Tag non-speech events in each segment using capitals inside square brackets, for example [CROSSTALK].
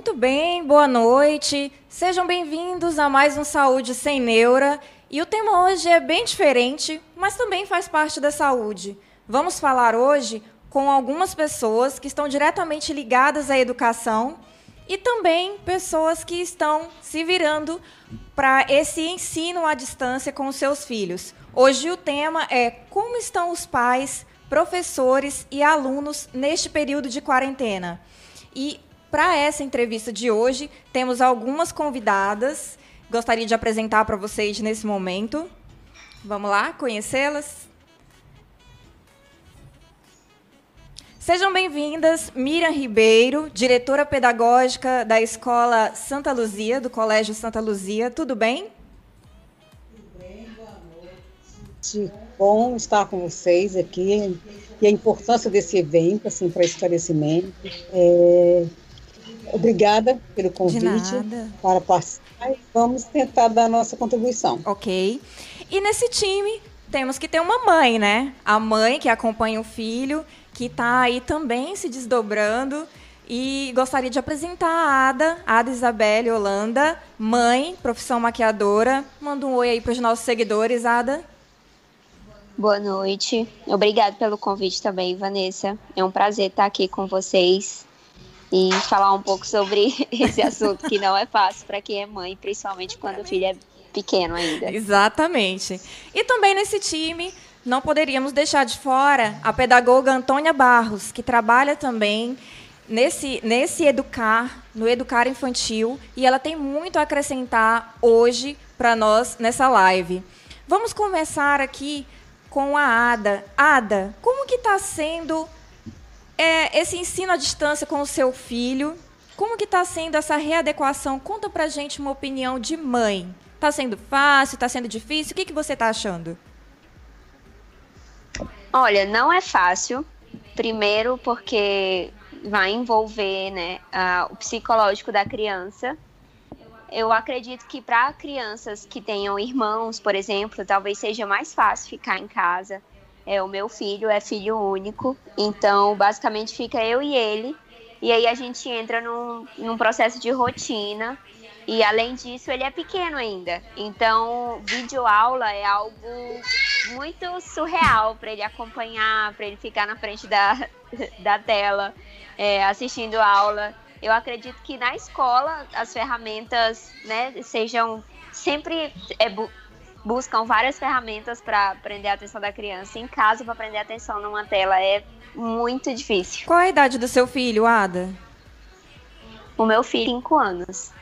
Muito bem, boa noite. Sejam bem-vindos a mais um Saúde Sem Neura. E o tema hoje é bem diferente, mas também faz parte da saúde. Vamos falar hoje com algumas pessoas que estão diretamente ligadas à educação e também pessoas que estão se virando para esse ensino à distância com seus filhos. Hoje o tema é como estão os pais, professores e alunos neste período de quarentena. E para essa entrevista de hoje, temos algumas convidadas. Gostaria de apresentar para vocês nesse momento. Vamos lá, conhecê-las? Sejam bem-vindas, Miriam Ribeiro, diretora pedagógica da Escola Santa Luzia, do Colégio Santa Luzia. Tudo bem? Tudo bem, boa noite. Bom estar com vocês aqui e a importância desse evento, assim, para esclarecimento. É, Obrigada pelo convite para participar e vamos tentar dar a nossa contribuição. Ok. E nesse time temos que ter uma mãe, né? A mãe que acompanha o filho, que está aí também se desdobrando. E gostaria de apresentar a Ada, Ada Isabelle Holanda, mãe, profissão maquiadora. Manda um oi aí para os nossos seguidores, Ada. Boa noite. Obrigada pelo convite também, Vanessa. É um prazer estar aqui com vocês e falar um pouco sobre [LAUGHS] esse assunto que não é fácil para quem é mãe, principalmente quando o filho é pequeno ainda. Exatamente. E também nesse time não poderíamos deixar de fora a pedagoga Antônia Barros, que trabalha também nesse, nesse educar, no educar infantil, e ela tem muito a acrescentar hoje para nós nessa live. Vamos começar aqui com a Ada. Ada, como que está sendo é, esse ensino à distância com o seu filho, como que está sendo essa readequação? Conta para gente uma opinião de mãe. Está sendo fácil? Está sendo difícil? O que, que você está achando? Olha, não é fácil. Primeiro porque vai envolver né, o psicológico da criança. Eu acredito que para crianças que tenham irmãos, por exemplo, talvez seja mais fácil ficar em casa é, o meu filho é filho único, então basicamente fica eu e ele. E aí a gente entra num, num processo de rotina. E além disso, ele é pequeno ainda. Então, videoaula é algo muito surreal para ele acompanhar, para ele ficar na frente da, [LAUGHS] da tela, é, assistindo aula. Eu acredito que na escola as ferramentas né, sejam sempre é, buscam várias ferramentas para prender a atenção da criança. Em casa, para prender a atenção numa tela é muito difícil. Qual a idade do seu filho, Ada? O meu filho, 5 anos.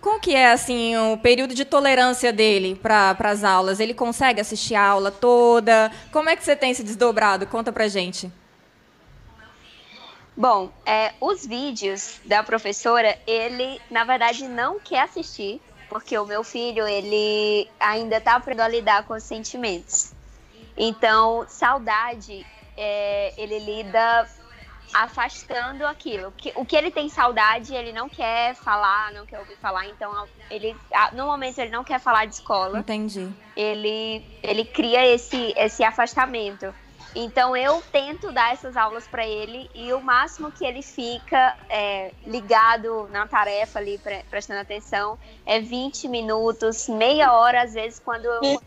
Como que é assim o período de tolerância dele para as aulas? Ele consegue assistir a aula toda? Como é que você tem se desdobrado? Conta pra gente. Bom, é, os vídeos da professora, ele na verdade não quer assistir, porque o meu filho, ele ainda está aprendendo a lidar com os sentimentos. Então, saudade, é, ele lida afastando aquilo. O que ele tem saudade, ele não quer falar, não quer ouvir falar. Então, ele, no momento, ele não quer falar de escola. Entendi. Ele, ele cria esse, esse afastamento. Então eu tento dar essas aulas para ele e o máximo que ele fica é, ligado na tarefa ali, pre prestando atenção, é 20 minutos, meia hora, às vezes, quando eu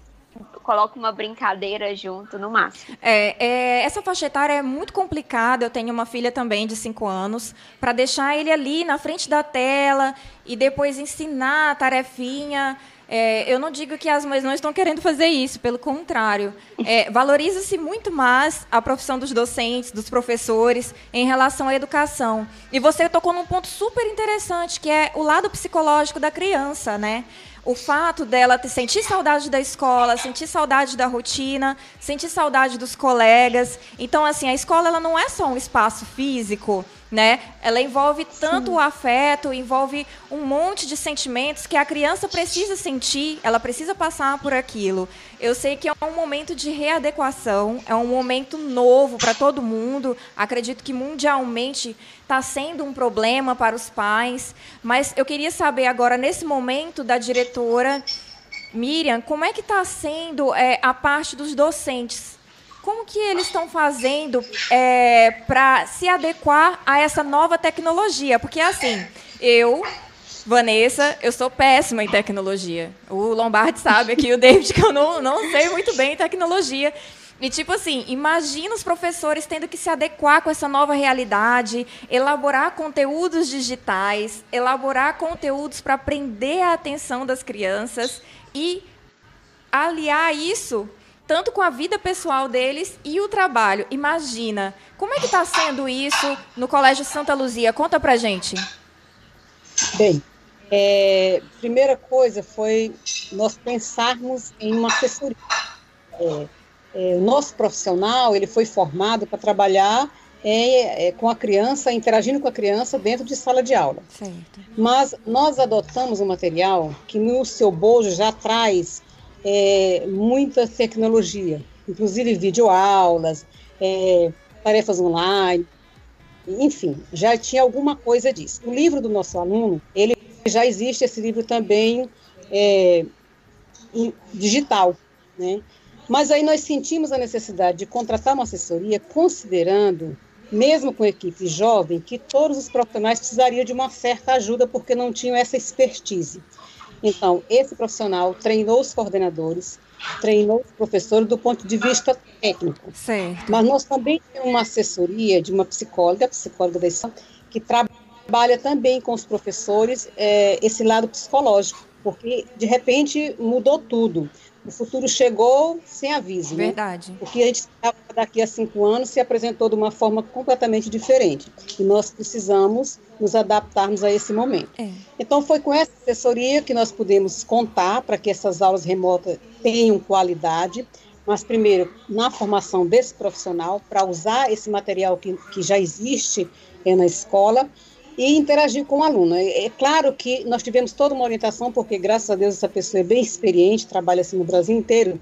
coloco uma brincadeira junto, no máximo. É, é, essa faixa etária é muito complicada. Eu tenho uma filha também de 5 anos. Para deixar ele ali na frente da tela e depois ensinar a tarefinha é, eu não digo que as mães não estão querendo fazer isso, pelo contrário. É, Valoriza-se muito mais a profissão dos docentes, dos professores, em relação à educação. E você tocou num ponto super interessante, que é o lado psicológico da criança, né? O fato dela sentir saudade da escola, sentir saudade da rotina, sentir saudade dos colegas. Então, assim, a escola ela não é só um espaço físico, né? Ela envolve tanto Sim. o afeto, envolve um monte de sentimentos que a criança precisa sentir, ela precisa passar por aquilo. Eu sei que é um momento de readequação, é um momento novo para todo mundo. Acredito que mundialmente está sendo um problema para os pais, mas eu queria saber agora nesse momento da diretora Miriam, como é que está sendo é, a parte dos docentes? Como que eles estão fazendo é, para se adequar a essa nova tecnologia? Porque, assim, Eu, Vanessa, eu sou péssima em tecnologia. O Lombardi sabe aqui, o David, que eu não, não sei muito bem em tecnologia. E, tipo assim, imagina os professores tendo que se adequar com essa nova realidade, elaborar conteúdos digitais, elaborar conteúdos para prender a atenção das crianças e aliar isso tanto com a vida pessoal deles e o trabalho. Imagina, como é que está sendo isso no Colégio Santa Luzia? Conta para gente. Bem, é, primeira coisa foi nós pensarmos em uma assessoria. É, é, o nosso profissional ele foi formado para trabalhar é, é, com a criança, interagindo com a criança dentro de sala de aula. Certo. Mas nós adotamos um material que no seu bojo já traz é, muita tecnologia, inclusive videoaulas, é, tarefas online, enfim, já tinha alguma coisa disso. O livro do nosso aluno, ele já existe esse livro também é, digital, né? Mas aí nós sentimos a necessidade de contratar uma assessoria, considerando, mesmo com equipe jovem, que todos os profissionais precisariam de uma certa ajuda porque não tinham essa expertise. Então, esse profissional treinou os coordenadores, treinou os professores do ponto de vista técnico. Certo. Mas nós também temos uma assessoria de uma psicóloga, psicóloga da escola, que trabalha também com os professores é, esse lado psicológico, porque de repente mudou tudo. O futuro chegou sem aviso. Né? Verdade. Né? O que a gente estava daqui a cinco anos se apresentou de uma forma completamente diferente. E nós precisamos nos adaptarmos a esse momento. É. Então, foi com essa assessoria que nós pudemos contar para que essas aulas remotas tenham qualidade. Mas, primeiro, na formação desse profissional, para usar esse material que, que já existe é, na escola e interagir com o aluno. É, é, claro que nós tivemos toda uma orientação, porque graças a Deus essa pessoa é bem experiente, trabalha assim no Brasil inteiro,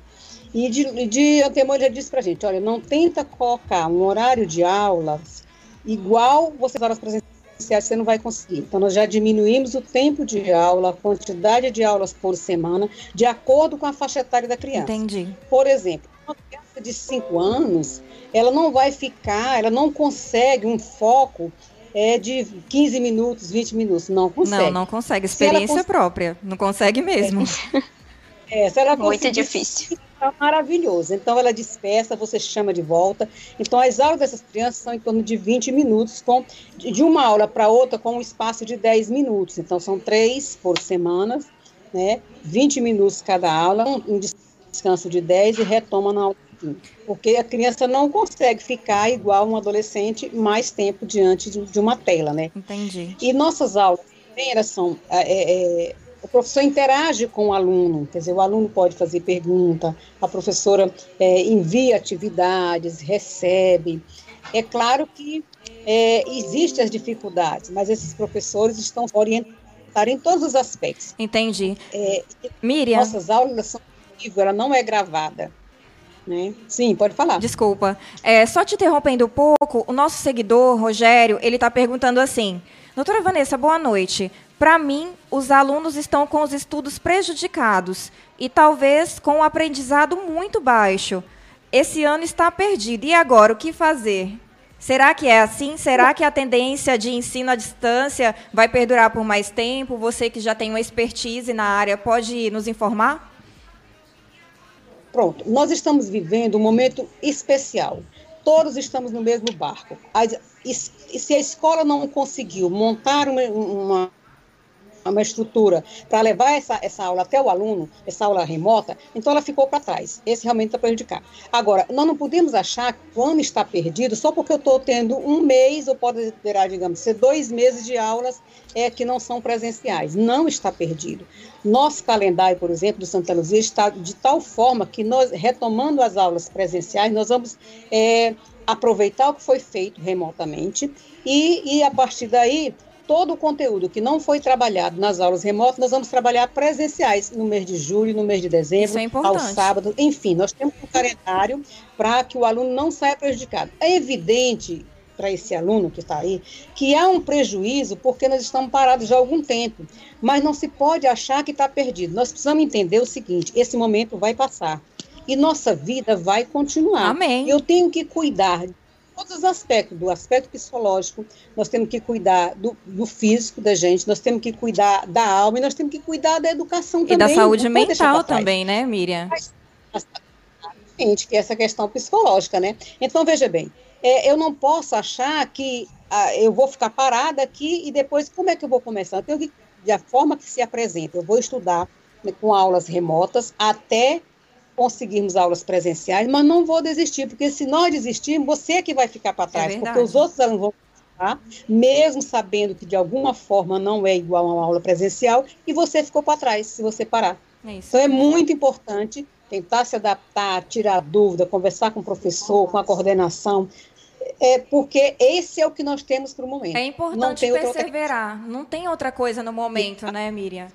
e de, de antemão já disse para a gente, olha, não tenta colocar um horário de aulas igual você horas presenciais, você não vai conseguir. Então, nós já diminuímos o tempo de aula, a quantidade de aulas por semana, de acordo com a faixa etária da criança. Entendi. Por exemplo, uma criança de 5 anos, ela não vai ficar, ela não consegue um foco é de 15 minutos, 20 minutos. Não consegue. Não, não consegue. Experiência cons... própria. Não consegue mesmo. [LAUGHS] É, se ela Muito difícil. Tá maravilhoso. Então ela dispersa, você chama de volta. Então as aulas dessas crianças são em torno de 20 minutos, com, de uma aula para outra com um espaço de 10 minutos. Então são três por semana, né? 20 minutos cada aula, um descanso de 10 e retoma na aula porque a criança não consegue ficar igual um adolescente mais tempo diante de, de uma tela, né? Entendi. E nossas aulas elas são é, é, é, o professor interage com o aluno, quer dizer, o aluno pode fazer pergunta, a professora é, envia atividades, recebe. É claro que é, existem as dificuldades, mas esses professores estão orientados em todos os aspectos. Entendi. É, Miriam. Nossas aulas são ela não é gravada. Né? Sim, pode falar. Desculpa. É, só te interrompendo um pouco, o nosso seguidor, Rogério, ele está perguntando assim: Doutora Vanessa, boa noite. Para mim, os alunos estão com os estudos prejudicados e talvez com o aprendizado muito baixo. Esse ano está perdido. E agora, o que fazer? Será que é assim? Será que a tendência de ensino à distância vai perdurar por mais tempo? Você que já tem uma expertise na área, pode nos informar? Pronto, nós estamos vivendo um momento especial. Todos estamos no mesmo barco. E se a escola não conseguiu montar uma, uma uma estrutura para levar essa, essa aula até o aluno, essa aula remota, então ela ficou para trás. Esse realmente está prejudicado. Agora, nós não podemos achar que o ano está perdido só porque eu estou tendo um mês, ou pode ter, digamos, ser dois meses de aulas é, que não são presenciais. Não está perdido. Nosso calendário, por exemplo, do Santa Luzia está de tal forma que nós, retomando as aulas presenciais, nós vamos é, aproveitar o que foi feito remotamente e, e a partir daí todo o conteúdo que não foi trabalhado nas aulas remotas, nós vamos trabalhar presenciais no mês de julho, no mês de dezembro, é ao sábado, enfim, nós temos um calendário para que o aluno não saia prejudicado. É evidente para esse aluno que está aí, que há um prejuízo porque nós estamos parados já há algum tempo. Mas não se pode achar que está perdido. Nós precisamos entender o seguinte: esse momento vai passar. E nossa vida vai continuar. Amém. Eu tenho que cuidar todos os aspectos, do aspecto psicológico, nós temos que cuidar do, do, físico da gente, nós temos que cuidar da alma e nós temos que cuidar da educação também. E da saúde mental também, né, Miriam? Exatamente, que é essa questão psicológica, né? Então, veja bem, é, eu não posso achar que ah, eu vou ficar parada aqui e depois como é que eu vou começar? Eu tenho que, da forma que se apresenta, eu vou estudar né, com aulas remotas até conseguirmos aulas presenciais, mas não vou desistir, porque se nós desistirmos, você é que vai ficar para é trás, é porque os outros alunos vão ficar, mesmo sabendo que de alguma forma não é igual a uma aula presencial, e você ficou para trás se você parar. É então é muito importante tentar se adaptar, tirar dúvida, conversar com o professor, com a coordenação, é porque esse é o que nós temos para o momento. É importante não perseverar. Outra... Não tem outra coisa no momento, né, Miriam?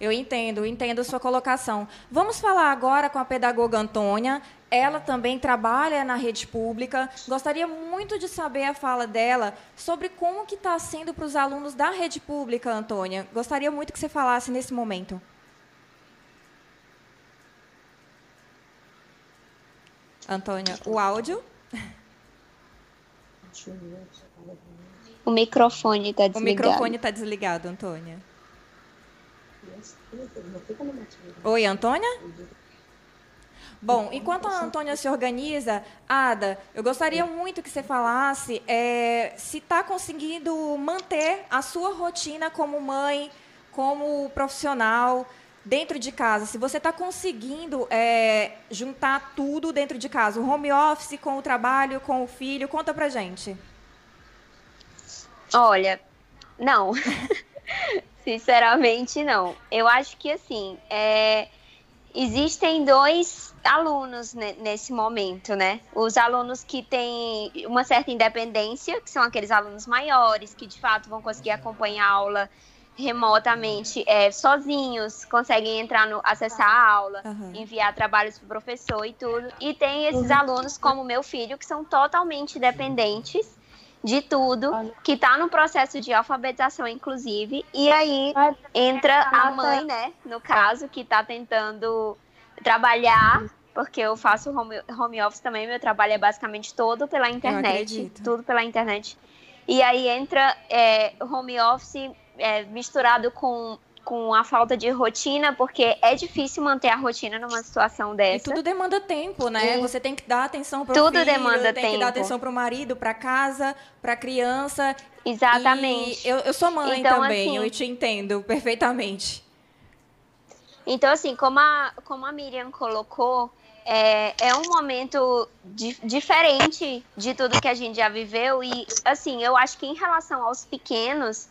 Eu entendo, entendo sua colocação. Vamos falar agora com a pedagoga Antônia. Ela também trabalha na rede pública. Gostaria muito de saber a fala dela sobre como que está sendo para os alunos da rede pública, Antônia. Gostaria muito que você falasse nesse momento. Antônia, o áudio. [LAUGHS] O microfone está desligado. O microfone está desligado, Antônia. Oi, Antônia? Bom, enquanto a Antônia se organiza, Ada, eu gostaria muito que você falasse é, se está conseguindo manter a sua rotina como mãe, como profissional, dentro de casa. Se você está conseguindo é, juntar tudo dentro de casa, o home office com o trabalho, com o filho, conta pra gente. Olha, não. [LAUGHS] Sinceramente, não. Eu acho que, assim, é, existem dois alunos nesse momento, né? Os alunos que têm uma certa independência, que são aqueles alunos maiores, que de fato vão conseguir acompanhar a aula remotamente é, sozinhos, conseguem entrar no acessar a aula, uhum. enviar trabalhos para o professor e tudo. E tem esses uhum. alunos, como meu filho, que são totalmente dependentes de tudo, que está no processo de alfabetização, inclusive, e aí entra a mãe, né, no caso, que está tentando trabalhar, porque eu faço home, home office também, meu trabalho é basicamente todo pela internet, tudo pela internet. E aí entra é, home office é, misturado com com a falta de rotina, porque é difícil manter a rotina numa situação dessa. E tudo demanda tempo, né? E Você tem que dar atenção para o Tudo filho, demanda tem tempo. que dar atenção para o marido, para casa, para a criança. Exatamente. E eu, eu sou mãe então, também, assim, eu te entendo perfeitamente. Então, assim, como a, como a Miriam colocou, é, é um momento di diferente de tudo que a gente já viveu. E, assim, eu acho que em relação aos pequenos,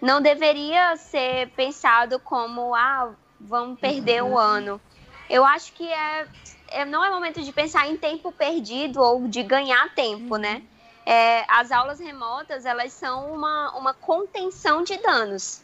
não deveria ser pensado como, ah, vamos perder o ano. Eu acho que é, é, não é momento de pensar em tempo perdido ou de ganhar tempo, né? É, as aulas remotas, elas são uma, uma contenção de danos.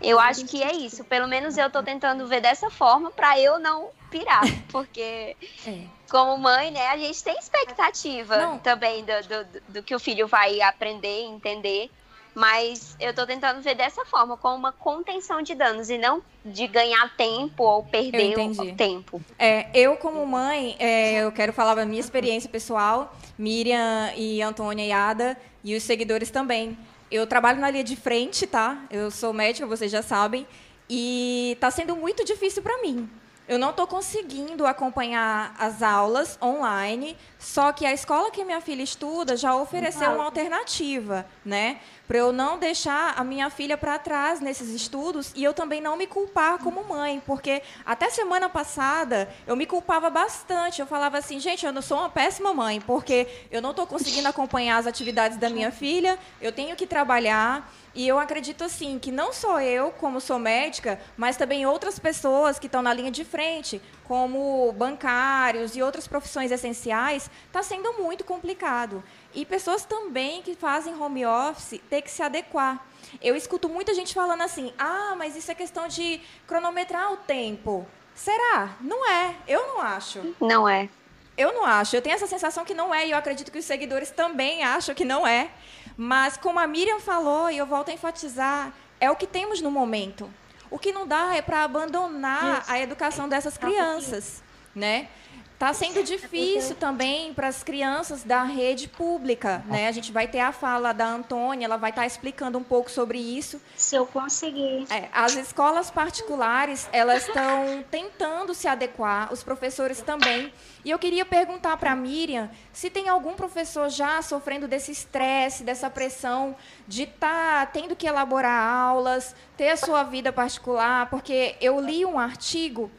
Eu acho que é isso. Pelo menos eu estou tentando ver dessa forma para eu não pirar. [LAUGHS] Porque, é. como mãe, né, a gente tem expectativa não. também do, do, do, que o filho vai aprender, entender. Mas eu estou tentando ver dessa forma, como uma contenção de danos e não de ganhar tempo ou perder o tempo. É, eu, como mãe, é, eu quero falar da minha experiência pessoal, Miriam e Antônia e Ada, e os seguidores também. Eu trabalho na linha de frente, tá? Eu sou médica, vocês já sabem, e está sendo muito difícil para mim. Eu não estou conseguindo acompanhar as aulas online, só que a escola que minha filha estuda já ofereceu uma alternativa, né? Para eu não deixar a minha filha para trás nesses estudos e eu também não me culpar como mãe, porque até semana passada eu me culpava bastante. Eu falava assim, gente, eu não sou uma péssima mãe, porque eu não estou conseguindo acompanhar as atividades da minha filha, eu tenho que trabalhar. E eu acredito assim que não só eu, como sou médica, mas também outras pessoas que estão na linha de frente, como bancários e outras profissões essenciais, está sendo muito complicado. E pessoas também que fazem home office têm que se adequar. Eu escuto muita gente falando assim: ah, mas isso é questão de cronometrar o tempo. Será? Não é. Eu não acho. Não é. Eu não acho. Eu tenho essa sensação que não é, e eu acredito que os seguidores também acham que não é. Mas, como a Miriam falou, e eu volto a enfatizar, é o que temos no momento. O que não dá é para abandonar Isso. a educação dessas crianças, né? Está sendo difícil também para as crianças da rede pública, né? A gente vai ter a fala da Antônia, ela vai estar tá explicando um pouco sobre isso. Se eu conseguir. É, as escolas particulares, elas estão tentando se adequar, os professores também. E eu queria perguntar para a Miriam se tem algum professor já sofrendo desse estresse, dessa pressão de estar tá tendo que elaborar aulas, ter a sua vida particular, porque eu li um artigo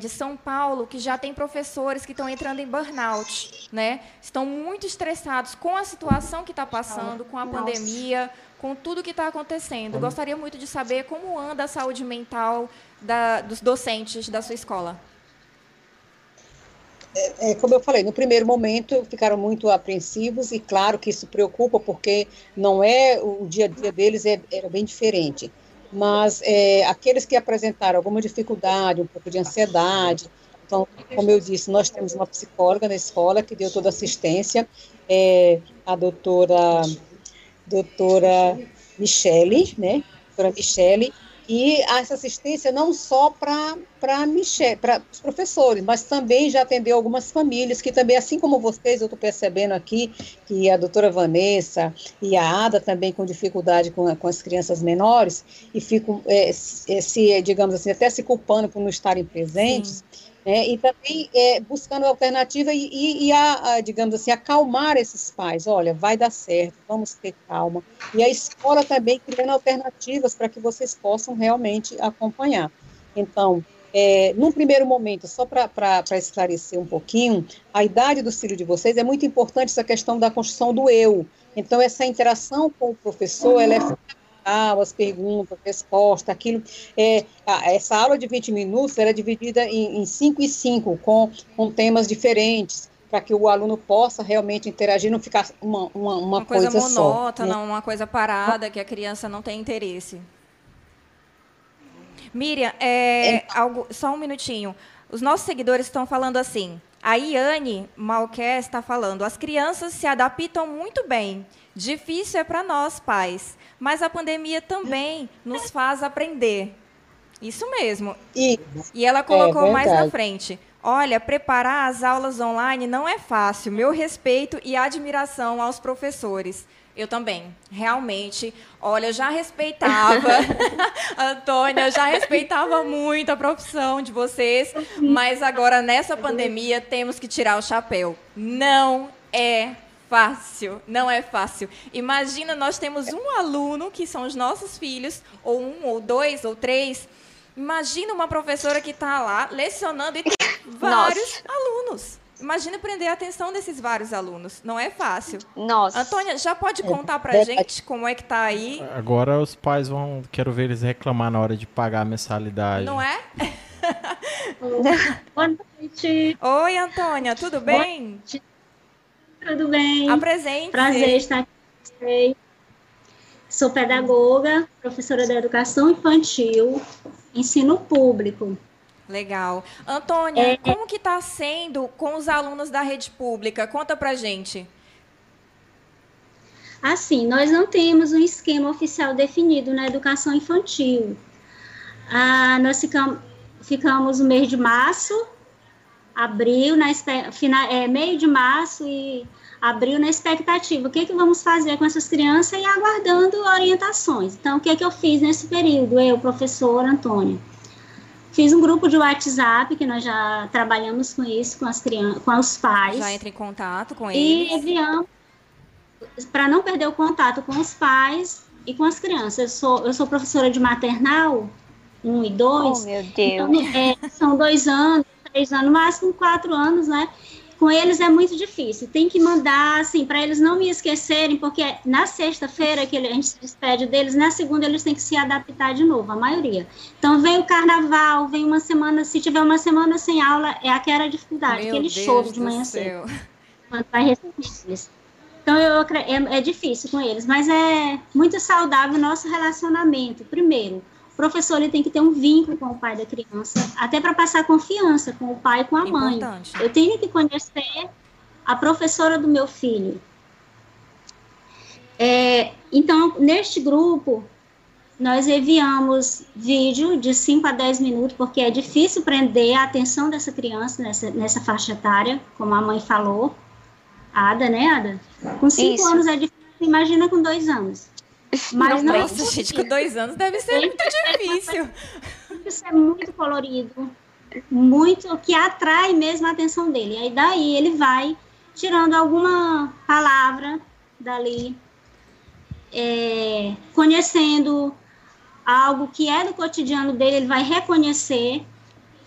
de São Paulo que já tem professores que estão entrando em burnout, né? Estão muito estressados com a situação que está passando, com a pandemia, com tudo que está acontecendo. Gostaria muito de saber como anda a saúde mental da, dos docentes da sua escola. É, é, como eu falei, no primeiro momento ficaram muito apreensivos e claro que isso preocupa porque não é o dia a dia deles é, era bem diferente mas é, aqueles que apresentaram alguma dificuldade, um pouco de ansiedade, então, como eu disse, nós temos uma psicóloga na escola que deu toda assistência, é, a doutora, doutora Michele, né, doutora Michele, e essa assistência não só para os professores, mas também já atendeu algumas famílias que também, assim como vocês, eu estou percebendo aqui que a doutora Vanessa e a Ada também com dificuldade com, com as crianças menores e ficam, é, se, digamos assim, até se culpando por não estarem presentes. Sim né, e também é, buscando alternativa e, e, e a, a, digamos assim, acalmar esses pais. Olha, vai dar certo, vamos ter calma. E a escola também criando alternativas para que vocês possam realmente acompanhar. Então, é, num primeiro momento, só para esclarecer um pouquinho, a idade do filho de vocês é muito importante essa questão da construção do eu. Então, essa interação com o professor, ela é as perguntas, respostas, aquilo. É, essa aula de 20 minutos era dividida em 5 e 5, com, com temas diferentes, para que o aluno possa realmente interagir, não ficar uma, uma, uma, uma coisa, coisa monótona, né? uma coisa parada, que a criança não tem interesse. Miriam, é, é. Algo, só um minutinho. Os nossos seguidores estão falando assim. A Iane Malquer está falando: as crianças se adaptam muito bem. Difícil é para nós, pais mas a pandemia também nos faz aprender. Isso mesmo. E, e ela colocou é mais na frente. Olha, preparar as aulas online não é fácil. Meu respeito e admiração aos professores. Eu também, realmente. Olha, eu já respeitava, [LAUGHS] Antônia, eu já respeitava muito a profissão de vocês, mas agora nessa pandemia temos que tirar o chapéu. Não é fácil, não é fácil. Imagina, nós temos um aluno, que são os nossos filhos, ou um, ou dois, ou três. Imagina uma professora que está lá lecionando e tem [LAUGHS] vários Nossa. alunos. Imagina prender a atenção desses vários alunos. Não é fácil. Nossa. Antônia, já pode contar pra é. gente como é que tá aí? Agora os pais vão. Quero ver eles reclamar na hora de pagar a mensalidade. Não é? Boa noite. Oi, Antônia, tudo bem? Tudo bem? Apresente. Prazer estar aqui. Sou pedagoga, professora da educação infantil, ensino público. Legal. Antônia, é... como que está sendo com os alunos da rede pública? Conta pra gente. Assim, nós não temos um esquema oficial definido na educação infantil. Ah, nós ficamos, ficamos no mês de março abril, na final, é, meio de março e abril na expectativa. O que, que vamos fazer com essas crianças e aguardando orientações. Então, o que, que eu fiz nesse período? Eu, professor Antônio. Fiz um grupo de WhatsApp, que nós já trabalhamos com isso, com as crianças, com os pais. Já entra em contato com eles. E enviamos, para não perder o contato com os pais e com as crianças. Eu sou, eu sou professora de maternal, um e dois. Oh, meu Deus. Então, é, são dois anos três anos, no máximo quatro anos, né? Com eles é muito difícil. Tem que mandar, assim, para eles não me esquecerem, porque na sexta-feira que a gente se despede deles, na segunda eles têm que se adaptar de novo, a maioria. Então vem o carnaval, vem uma semana, se tiver uma semana sem aula, é aquela dificuldade, Meu aquele Deus choro de manhã cedo. Quando vai receber eles. Então eu, é, é difícil com eles, mas é muito saudável o nosso relacionamento. Primeiro, o professor ele tem que ter um vínculo com o pai da criança, até para passar confiança com o pai e com a mãe. Importante. Eu tenho que conhecer a professora do meu filho. É, então, neste grupo, nós enviamos vídeo de 5 a 10 minutos, porque é difícil prender a atenção dessa criança nessa, nessa faixa etária, como a mãe falou. Ada, né, Ada? Com 5 anos é difícil, imagina com 2 anos. Mas não, não Nossa, gente, com 2 anos deve ser muito difícil. Isso é muito colorido, muito, que atrai mesmo a atenção dele. Aí daí ele vai tirando alguma palavra dali, é, conhecendo algo que é do cotidiano dele, ele vai reconhecer,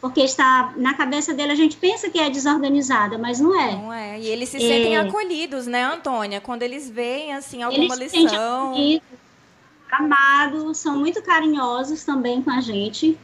porque está na cabeça dele, a gente pensa que é desorganizada, mas não é. Não é. E eles se sentem é, acolhidos, né, Antônia? Quando eles veem, assim, alguma eles lição. Amados, são muito carinhosos também com a gente.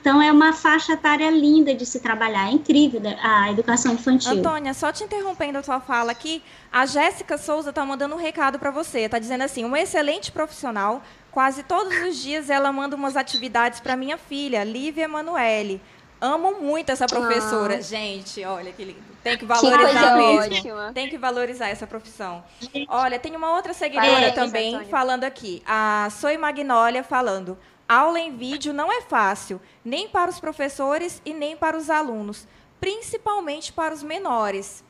Então, é uma faixa etária linda de se trabalhar, é incrível a educação infantil. Antônia, só te interrompendo a tua fala aqui, a Jéssica Souza está mandando um recado para você. Está dizendo assim: um excelente profissional. Quase todos os dias ela manda umas atividades para minha filha, Lívia Emanuele. Amo muito essa professora. Ah. Gente, olha que lindo. Tem que valorizar que mesmo. Ótima. Tem que valorizar essa profissão. Olha, tem uma outra seguidora Parabéns, também falando aqui. A Soy Magnólia falando. Aula em vídeo não é fácil, nem para os professores e nem para os alunos, principalmente para os menores.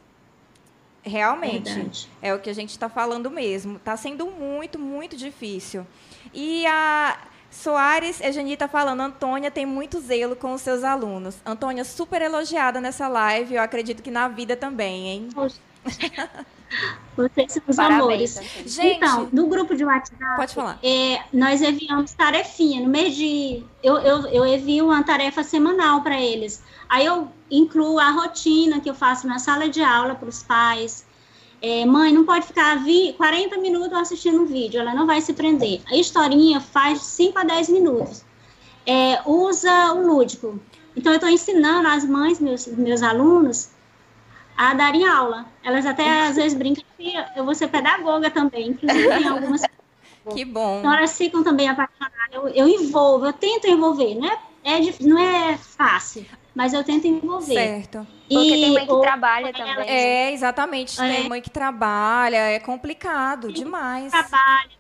Realmente, Verdade. é o que a gente está falando mesmo. Está sendo muito, muito difícil. E a Soares Eugenie está falando, Antônia tem muito zelo com os seus alunos. Antônia, super elogiada nessa live, eu acredito que na vida também, hein? Vocês são os Parabéns, amores. Gente, então, no grupo de WhatsApp, pode falar. É, nós enviamos tarefinha. No mês de. Eu, eu, eu envio uma tarefa semanal para eles. Aí eu incluo a rotina que eu faço na sala de aula para os pais. É, mãe, não pode ficar 20, 40 minutos assistindo um vídeo, ela não vai se prender. A historinha faz 5 a 10 minutos. É, usa o lúdico. Então, eu estou ensinando as mães, meus, meus alunos, a darem aula. Elas até às vezes brincam que eu vou ser pedagoga também, inclusive tem algumas. [LAUGHS] que bom. Então elas ficam também apaixonadas. Eu, eu envolvo, eu tento envolver. Não é, é, não é fácil, mas eu tento envolver. Certo. Porque e, tem mãe que ou, trabalha também. É, exatamente. É. Tem mãe que trabalha, é complicado tem demais. Trabalha.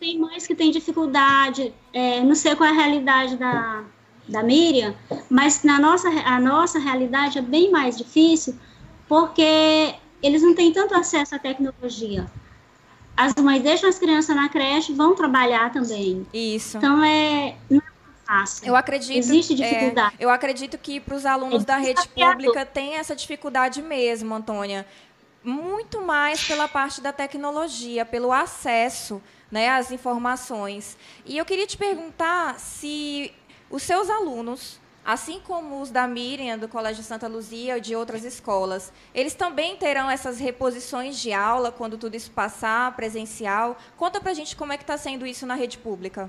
Tem mães que têm dificuldade, é, não sei qual é a realidade da, da Miriam, mas na nossa, a nossa realidade é bem mais difícil, porque eles não têm tanto acesso à tecnologia. As mães deixam as crianças na creche, vão trabalhar também. Isso. Então é não é fácil. Eu acredito. Existe é, dificuldade. É, eu acredito que para os alunos é da rede pública tem essa dificuldade mesmo, Antônia. Muito mais pela parte da tecnologia, pelo acesso né, às informações. E eu queria te perguntar se os seus alunos assim como os da Miriam, do Colégio Santa Luzia e de outras escolas, eles também terão essas reposições de aula quando tudo isso passar, presencial. Conta para a gente como é que está sendo isso na rede pública.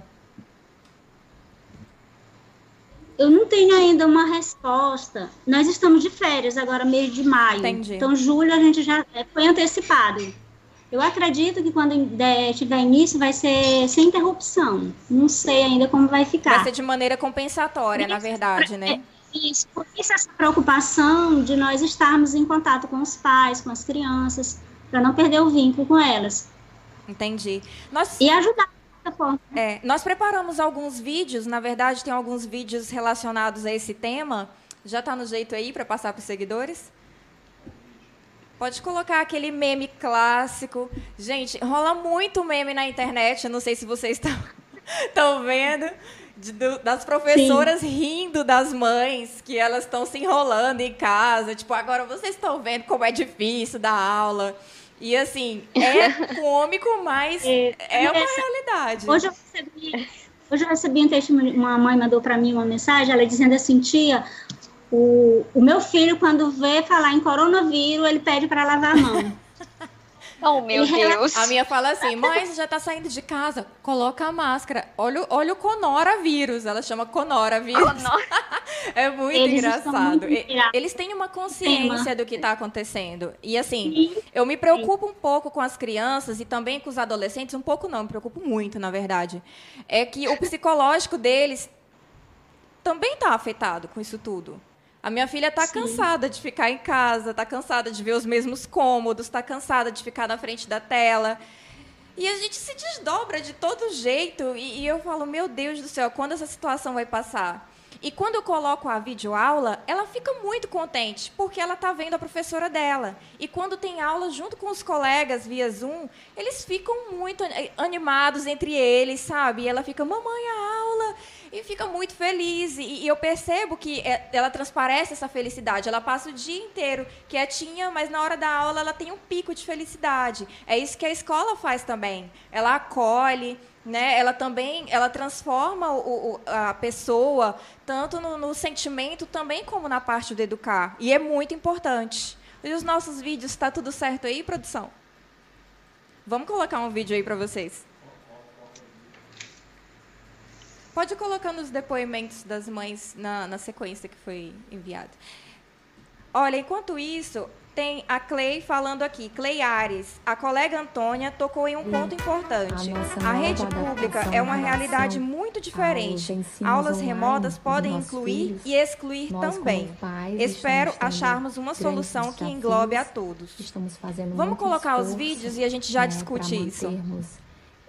Eu não tenho ainda uma resposta. Nós estamos de férias agora, mês de maio. Entendi. Então, julho a gente já foi antecipado. Eu acredito que quando tiver início vai ser sem interrupção. Não sei ainda como vai ficar. Vai ser de maneira compensatória, isso, na verdade, né? É, isso, por isso essa preocupação de nós estarmos em contato com os pais, com as crianças, para não perder o vínculo com elas. Entendi. Nós... E ajudar é, nós preparamos alguns vídeos, na verdade, tem alguns vídeos relacionados a esse tema. Já está no jeito aí para passar para os seguidores? Pode colocar aquele meme clássico. Gente, rola muito meme na internet. Eu não sei se vocês [LAUGHS] estão vendo. De, do, das professoras Sim. rindo das mães, que elas estão se enrolando em casa. Tipo, agora vocês estão vendo como é difícil dar aula. E assim, é [LAUGHS] cômico, mas é, é uma essa, realidade. Hoje eu recebi, hoje eu recebi um texto, uma mãe mandou para mim uma mensagem, ela dizendo assim, tia, o, o meu filho, quando vê falar em coronavírus, ele pede para lavar a mão. [LAUGHS] Oh, meu Deus. A minha fala assim, mãe, você já está saindo de casa, coloca a máscara. Olha, olha o conoravírus, ela chama conoravírus. Conora. [LAUGHS] é muito Eles engraçado. Muito Eles têm uma consciência do que está acontecendo. E assim, eu me preocupo um pouco com as crianças e também com os adolescentes, um pouco não, me preocupo muito, na verdade. É que o psicológico deles também está afetado com isso tudo. A minha filha está cansada de ficar em casa, está cansada de ver os mesmos cômodos, está cansada de ficar na frente da tela. E a gente se desdobra de todo jeito. E, e eu falo, meu Deus do céu, quando essa situação vai passar? E quando eu coloco a videoaula, ela fica muito contente, porque ela está vendo a professora dela. E quando tem aula junto com os colegas via Zoom, eles ficam muito animados entre eles, sabe? E ela fica, mamãe, a aula e fica muito feliz. E, e, eu percebo que é, ela transparece essa felicidade. Ela passa o dia inteiro quietinha, mas na hora da aula ela tem um pico de felicidade. É isso que a escola faz também. Ela acolhe, né? Ela também ela transforma o, o, a pessoa tanto no, no, sentimento também como na parte do educar. E é muito importante. E os nossos vídeos, está tudo certo aí, produção? Vamos colocar um vídeo aí para vocês. Pode colocar nos depoimentos das mães na, na sequência que foi enviado. Olha, enquanto isso, tem a Clay falando aqui, Clay Ares. A colega Antônia tocou em um ponto importante. A, a rede pública é uma realidade muito diferente. Aulas remotas podem incluir filhos, e excluir também. Pais, Espero acharmos uma solução que englobe a todos. Vamos colocar os vídeos e a gente já né, discute isso.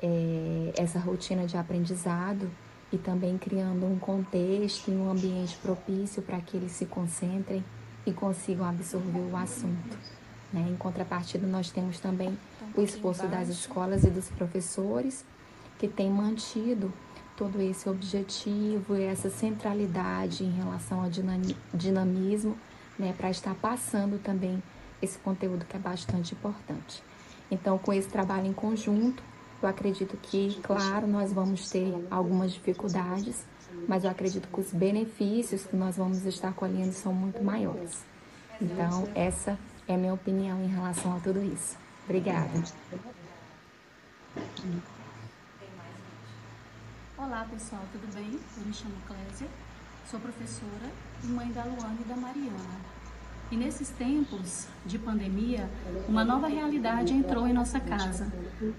É, essa rotina de aprendizado e também criando um contexto e um ambiente propício para que eles se concentrem e consigam absorver o assunto. Né? Em contrapartida, nós temos também um o esforço das escolas e dos professores que têm mantido todo esse objetivo e essa centralidade em relação ao dinamismo, né, para estar passando também esse conteúdo que é bastante importante. Então, com esse trabalho em conjunto, eu acredito que, claro, nós vamos ter algumas dificuldades, mas eu acredito que os benefícios que nós vamos estar colhendo são muito maiores. Então, essa é a minha opinião em relação a tudo isso. Obrigada. Olá, pessoal, tudo bem? Eu me chamo Clésia, sou professora e mãe da Luana e da Mariana. E nesses tempos de pandemia, uma nova realidade entrou em nossa casa.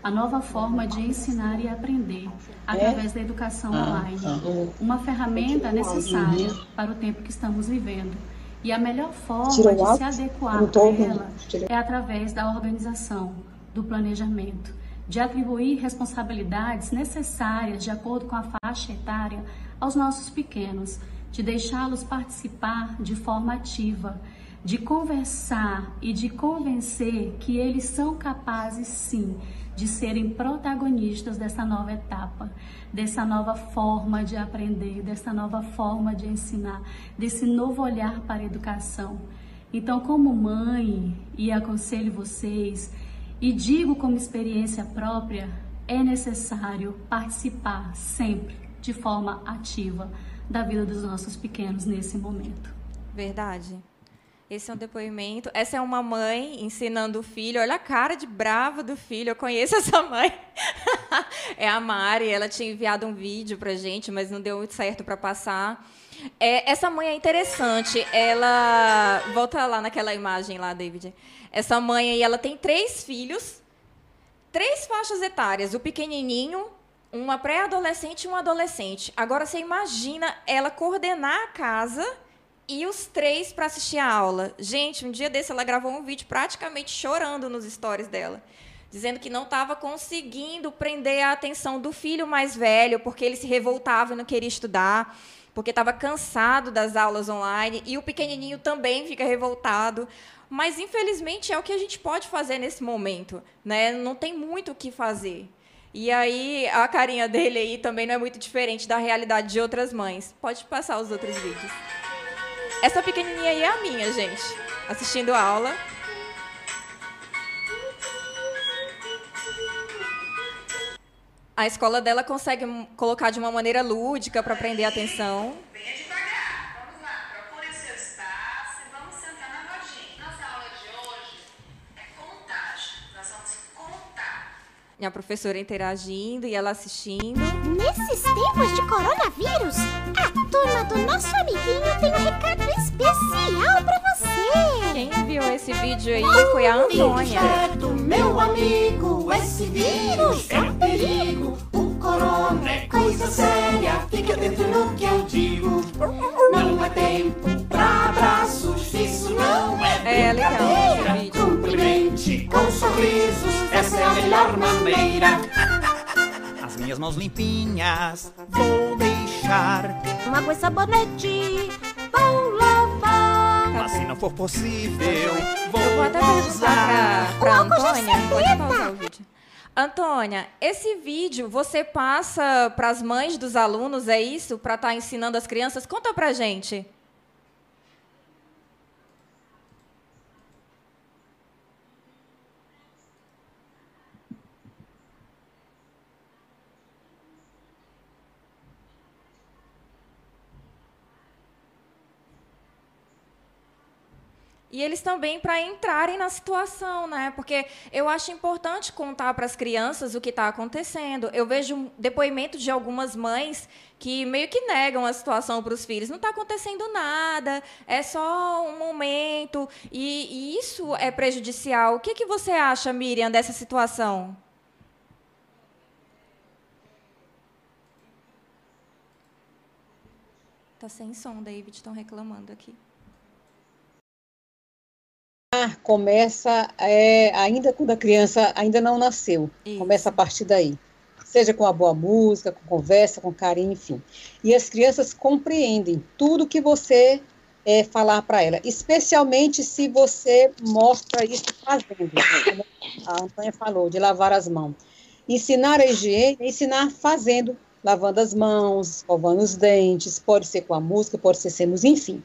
A nova forma de ensinar e aprender através da educação ah, online. Ah. Uma ferramenta necessária para o tempo que estamos vivendo. E a melhor forma de se adequar a ela é através da organização, do planejamento, de atribuir responsabilidades necessárias de acordo com a faixa etária aos nossos pequenos, de deixá-los participar de forma ativa de conversar e de convencer que eles são capazes sim de serem protagonistas dessa nova etapa, dessa nova forma de aprender, dessa nova forma de ensinar, desse novo olhar para a educação. Então, como mãe, e aconselho vocês, e digo como experiência própria, é necessário participar sempre de forma ativa da vida dos nossos pequenos nesse momento. Verdade. Esse é um depoimento. Essa é uma mãe ensinando o filho. Olha a cara de brava do filho. Eu conheço [LAUGHS] essa mãe. é a Mari. Ela tinha enviado um vídeo para gente, mas não deu muito certo para passar. É, essa mãe é interessante. Ela volta lá naquela imagem lá, David. Essa mãe aí, ela tem três filhos, três faixas etárias. O pequenininho, uma pré-adolescente e um adolescente. Agora você imagina ela coordenar a casa e os três para assistir a aula. Gente, um dia desse ela gravou um vídeo praticamente chorando nos stories dela, dizendo que não estava conseguindo prender a atenção do filho mais velho, porque ele se revoltava e não queria estudar, porque estava cansado das aulas online, e o pequenininho também fica revoltado. Mas infelizmente é o que a gente pode fazer nesse momento, né? Não tem muito o que fazer. E aí a carinha dele aí também não é muito diferente da realidade de outras mães. Pode passar os outros vídeos. Essa pequenininha aí é a minha, gente. Assistindo a aula. A escola dela consegue colocar de uma maneira lúdica para prender a atenção. Venha devagar. Vamos lá. Procure seu espaço e vamos sentar na rodinha. Nossa aula de hoje é contagem. Nós vamos contar. E a professora interagindo e ela assistindo. Nesses tempos de coronavírus, a turma do nosso amiguinho tem um recado especial pra você. Quem enviou esse vídeo aí foi a Antônia. Certo, meu amigo, esse vírus é um perigo. Corona é coisa séria, fique atento no que eu digo. Não é tempo pra abraços, isso não é, é brincadeira. É Cumprimente com sorrisos, essa é a melhor maneira. As minhas mãos limpinhas vou deixar. Uma com sabonete, vou lavar. Mas se não for possível, vou, Eu vou até usar. pra, pra Antônia. Pode cerida. pausar o vídeo. Antônia, esse vídeo você passa para as mães dos alunos, é isso? Para estar ensinando as crianças? Conta pra gente. E eles também para entrarem na situação, né? Porque eu acho importante contar para as crianças o que está acontecendo. Eu vejo depoimento de algumas mães que meio que negam a situação para os filhos. Não está acontecendo nada, é só um momento. E, e isso é prejudicial. O que, que você acha, Miriam, dessa situação? Tá sem som, David, estão reclamando aqui. Começa é, ainda quando a criança ainda não nasceu. Isso. Começa a partir daí. Seja com a boa música, com conversa, com carinho, enfim. E as crianças compreendem tudo que você é, falar para ela, especialmente se você mostra isso fazendo. Como a Antônia falou, de lavar as mãos. Ensinar a higiene é ensinar fazendo, lavando as mãos, escovando os dentes, pode ser com a música, pode ser sem música, enfim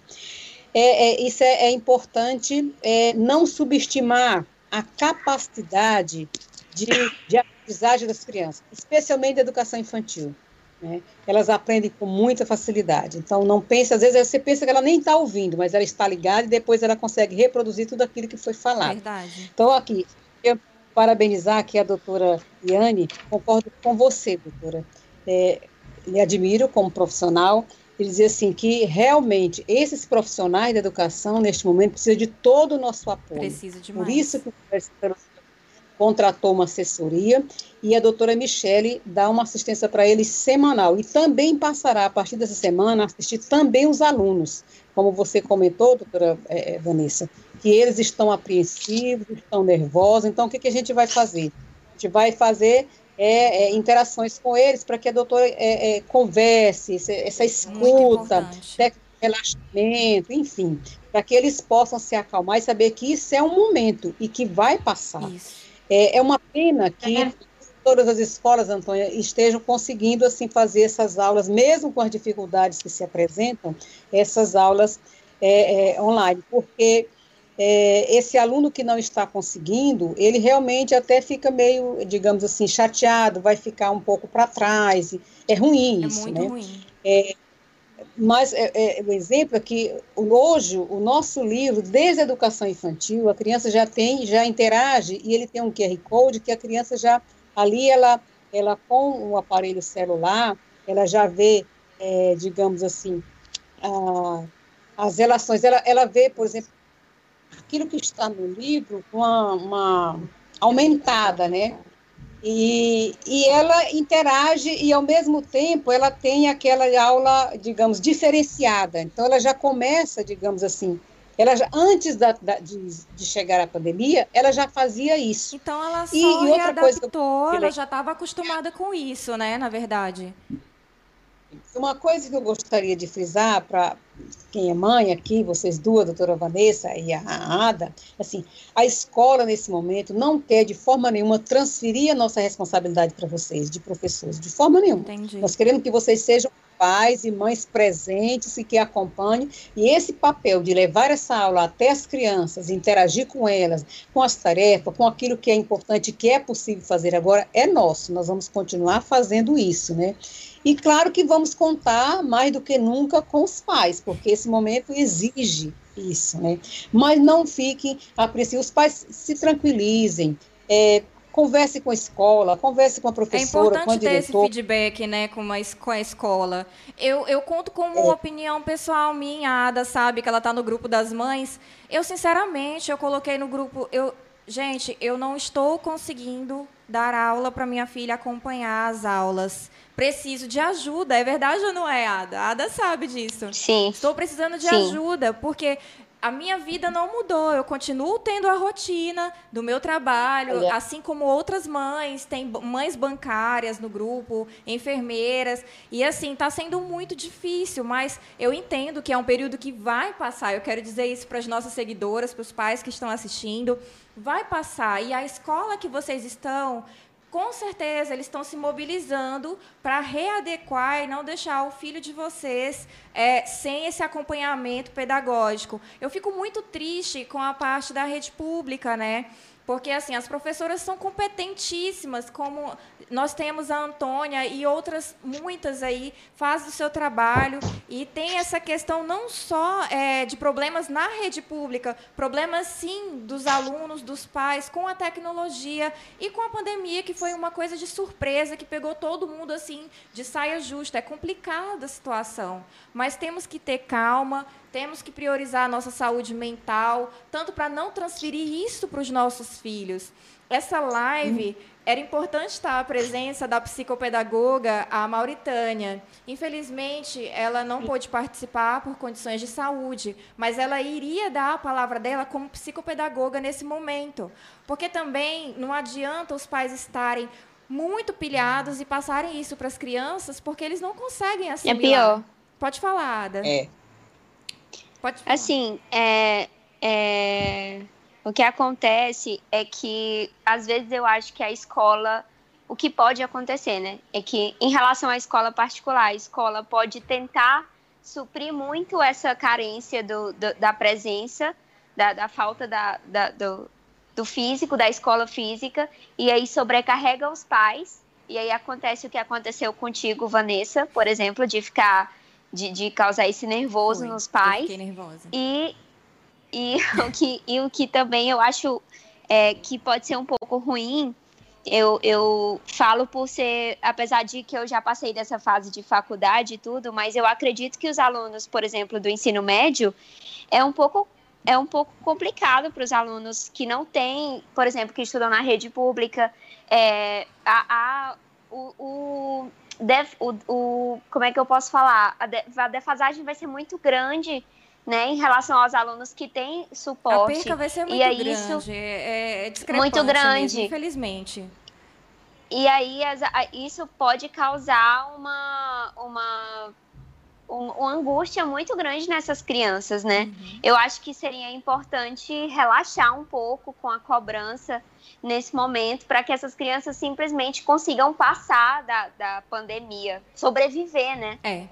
é, é, isso é, é importante é, não subestimar a capacidade de, de aprendizagem das crianças, especialmente da educação infantil. Né? Elas aprendem com muita facilidade. Então, não pense, às vezes você pensa que ela nem está ouvindo, mas ela está ligada e depois ela consegue reproduzir tudo aquilo que foi falado. Verdade. Então, aqui, eu parabenizar aqui a doutora Iane, concordo com você, doutora. É, lhe admiro como profissional, ele dizia assim que realmente esses profissionais da educação neste momento precisam de todo o nosso apoio. Precisa demais. Por isso que o Federal contratou uma assessoria e a doutora Michele dá uma assistência para eles semanal e também passará a partir dessa semana a assistir também os alunos, como você comentou, doutora eh, Vanessa, que eles estão apreensivos, estão nervosos, então o que, que a gente vai fazer? A gente vai fazer é, é, interações com eles para que a doutora é, é, converse, essa, essa escuta, de relaxamento, enfim, para que eles possam se acalmar e saber que isso é um momento e que vai passar. É, é uma pena que todas as escolas, Antônia, estejam conseguindo assim fazer essas aulas, mesmo com as dificuldades que se apresentam, essas aulas é, é, online, porque é, esse aluno que não está conseguindo, ele realmente até fica meio, digamos assim, chateado, vai ficar um pouco para trás, é ruim É isso, muito né? ruim. Mas é, é, o exemplo é que hoje o nosso livro, desde a educação infantil, a criança já tem, já interage e ele tem um QR Code que a criança já ali ela, ela com o aparelho celular, ela já vê, é, digamos assim, a- as relações. Ela, ela vê, por exemplo, aquilo que está no livro com uma, uma aumentada, né? E, e ela interage e, ao mesmo tempo, ela tem aquela aula, digamos, diferenciada. Então, ela já começa, digamos assim, ela já, antes da, da- de, de chegar à pandemia, ela já fazia isso. Então ela só E- e outra coisa que eu- ela já estava acostumada com isso, né, na verdade. Uma coisa que eu gostaria de frisar para quem é mãe aqui, vocês duas, a doutora Vanessa e a Ada, assim, a escola nesse momento não quer de forma nenhuma transferir a nossa responsabilidade para vocês, de professores, de forma nenhuma. Entendi. Nós queremos que vocês sejam pais e mães presentes e que acompanhem. E esse papel de levar essa aula até as crianças, interagir com elas, com as tarefas, com aquilo que é importante, que é possível fazer agora, é nosso. Nós vamos continuar fazendo isso, né? E claro que vamos contar mais do que nunca com os pais, porque esse momento exige isso, né? Mas não fiquem apreensivos, os pais se tranquilizem, é, converse com a escola, converse com a É professora, com a importante ter esse diretora. feedback, né, com, uma, es- com a escola. Eu, eu conto como É. opinião pessoal minha, a Ada sabe que ela está no grupo das mães. Eu, sinceramente, eu coloquei no grupo... Eu, gente, eu não estou conseguindo dar aula para minha filha acompanhar as aulas. Preciso de ajuda. É verdade ou não é, Ada? A Ada sabe disso. Sim. Estou precisando de Sim. ajuda, porque a minha vida não mudou. Eu continuo tendo a rotina do meu trabalho, assim como outras mães, tem mães bancárias no grupo, enfermeiras, e assim, está sendo muito difícil, mas eu entendo que é um período que vai passar. Eu quero dizer isso para as nossas seguidoras, para os pais que estão assistindo. Vai passar. E a escola que vocês estão, com certeza, eles estão se mobilizando para readequar e não deixar o filho de vocês é, sem esse acompanhamento pedagógico. Eu fico muito triste com a parte da rede pública, né? Porque assim, as professoras são competentíssimas, como nós temos a Antônia e outras muitas aí fazem o seu trabalho e tem essa questão não só é, de problemas na rede pública, problemas sim dos alunos, dos pais com a tecnologia e com a pandemia que foi uma coisa de surpresa que pegou todo mundo assim de saia justa. É complicada a situação, mas temos que ter calma, temos que priorizar a nossa saúde mental, tanto para não transferir isso para os nossos filhos. Essa live era importante estar a presença da psicopedagoga, a Mauritânia. Infelizmente, ela não pôde participar por condições de saúde, mas ela iria dar a palavra dela como psicopedagoga nesse momento. Porque também não adianta os pais estarem muito pilhados e passarem isso para as crianças, porque eles não conseguem É assimilar. pior. Pode falar, Ada. É. Pode falar. Assim, é, é, o que acontece é que, às vezes, eu acho que a escola. O que pode acontecer, né? É que, em relação à escola particular, a escola pode tentar suprir muito essa carência do, do- da presença, da, da falta da, da- do, do físico, da escola física, e aí sobrecarrega os pais. E aí acontece o que aconteceu contigo, Vanessa, por exemplo, de ficar. De, de causar esse nervoso Foi. nos pais. E, e, [LAUGHS] o, que, e o que também eu acho é, que pode ser um pouco ruim, eu, eu falo por ser, apesar de que eu já passei dessa fase de faculdade e tudo, mas eu acredito que os alunos, por exemplo, do ensino médio, é um pouco, é um pouco complicado para os alunos que não têm, por exemplo, que estudam na rede pública, é, a, a, o, o, def- o, o- como é que eu posso falar? A, de- a defasagem vai ser muito grande, né, em relação aos alunos que têm A suporte. perca vai ser muito e aí grande. isso é, é Muito grande. mesmo, infelizmente. E aí a- isso pode causar uma, uma, um- uma angústia muito grande nessas crianças, né? Eu acho que seria importante relaxar um pouco com a cobrança nesse momento para que essas crianças simplesmente consigam passar da, da pandemia, sobreviver, né? É.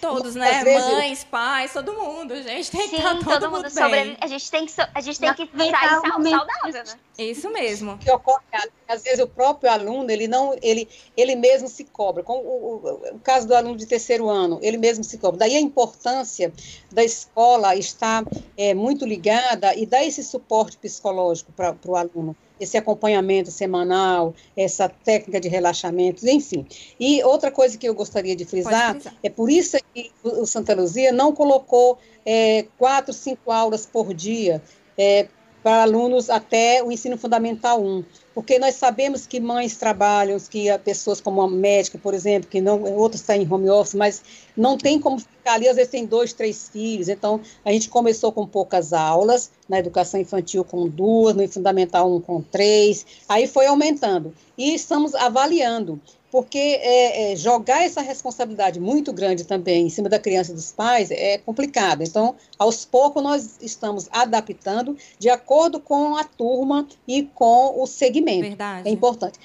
Todos, né? vezes Mães, pais, todo mundo, gente. Tem que Sim, estar todo, todo mundo mundo bem. sobrevive. A gente tem que, so- a gente tem que sair o saudável, né? Isso mesmo. que ocorre, às vezes o próprio aluno, ele não, ele, ele mesmo se cobra. Como o, o- o caso do aluno de terceiro ano, ele mesmo se cobra. Daí a importância da escola estar é, muito ligada e dar esse suporte psicológico para o aluno, esse acompanhamento semanal, essa técnica de relaxamento, enfim. E outra coisa que eu gostaria de frisar, frisar. é por isso que o, Santa Luzia não colocou é, quatro, cinco aulas por dia é, para alunos até o ensino fundamental 1, porque nós sabemos que mães trabalham, que pessoas como a médica, por exemplo, que não, outras estão em home office, mas não tem como ficar ali, às vezes tem dois, três filhos, então a gente começou com poucas aulas, na educação infantil com duas, no fundamental 1 com três, aí foi aumentando, e estamos avaliando, porque é, é, jogar essa responsabilidade muito grande também em cima da criança e dos pais é complicado. Então, aos poucos, nós estamos adaptando de acordo com a turma e com o segmento. Verdade. É importante.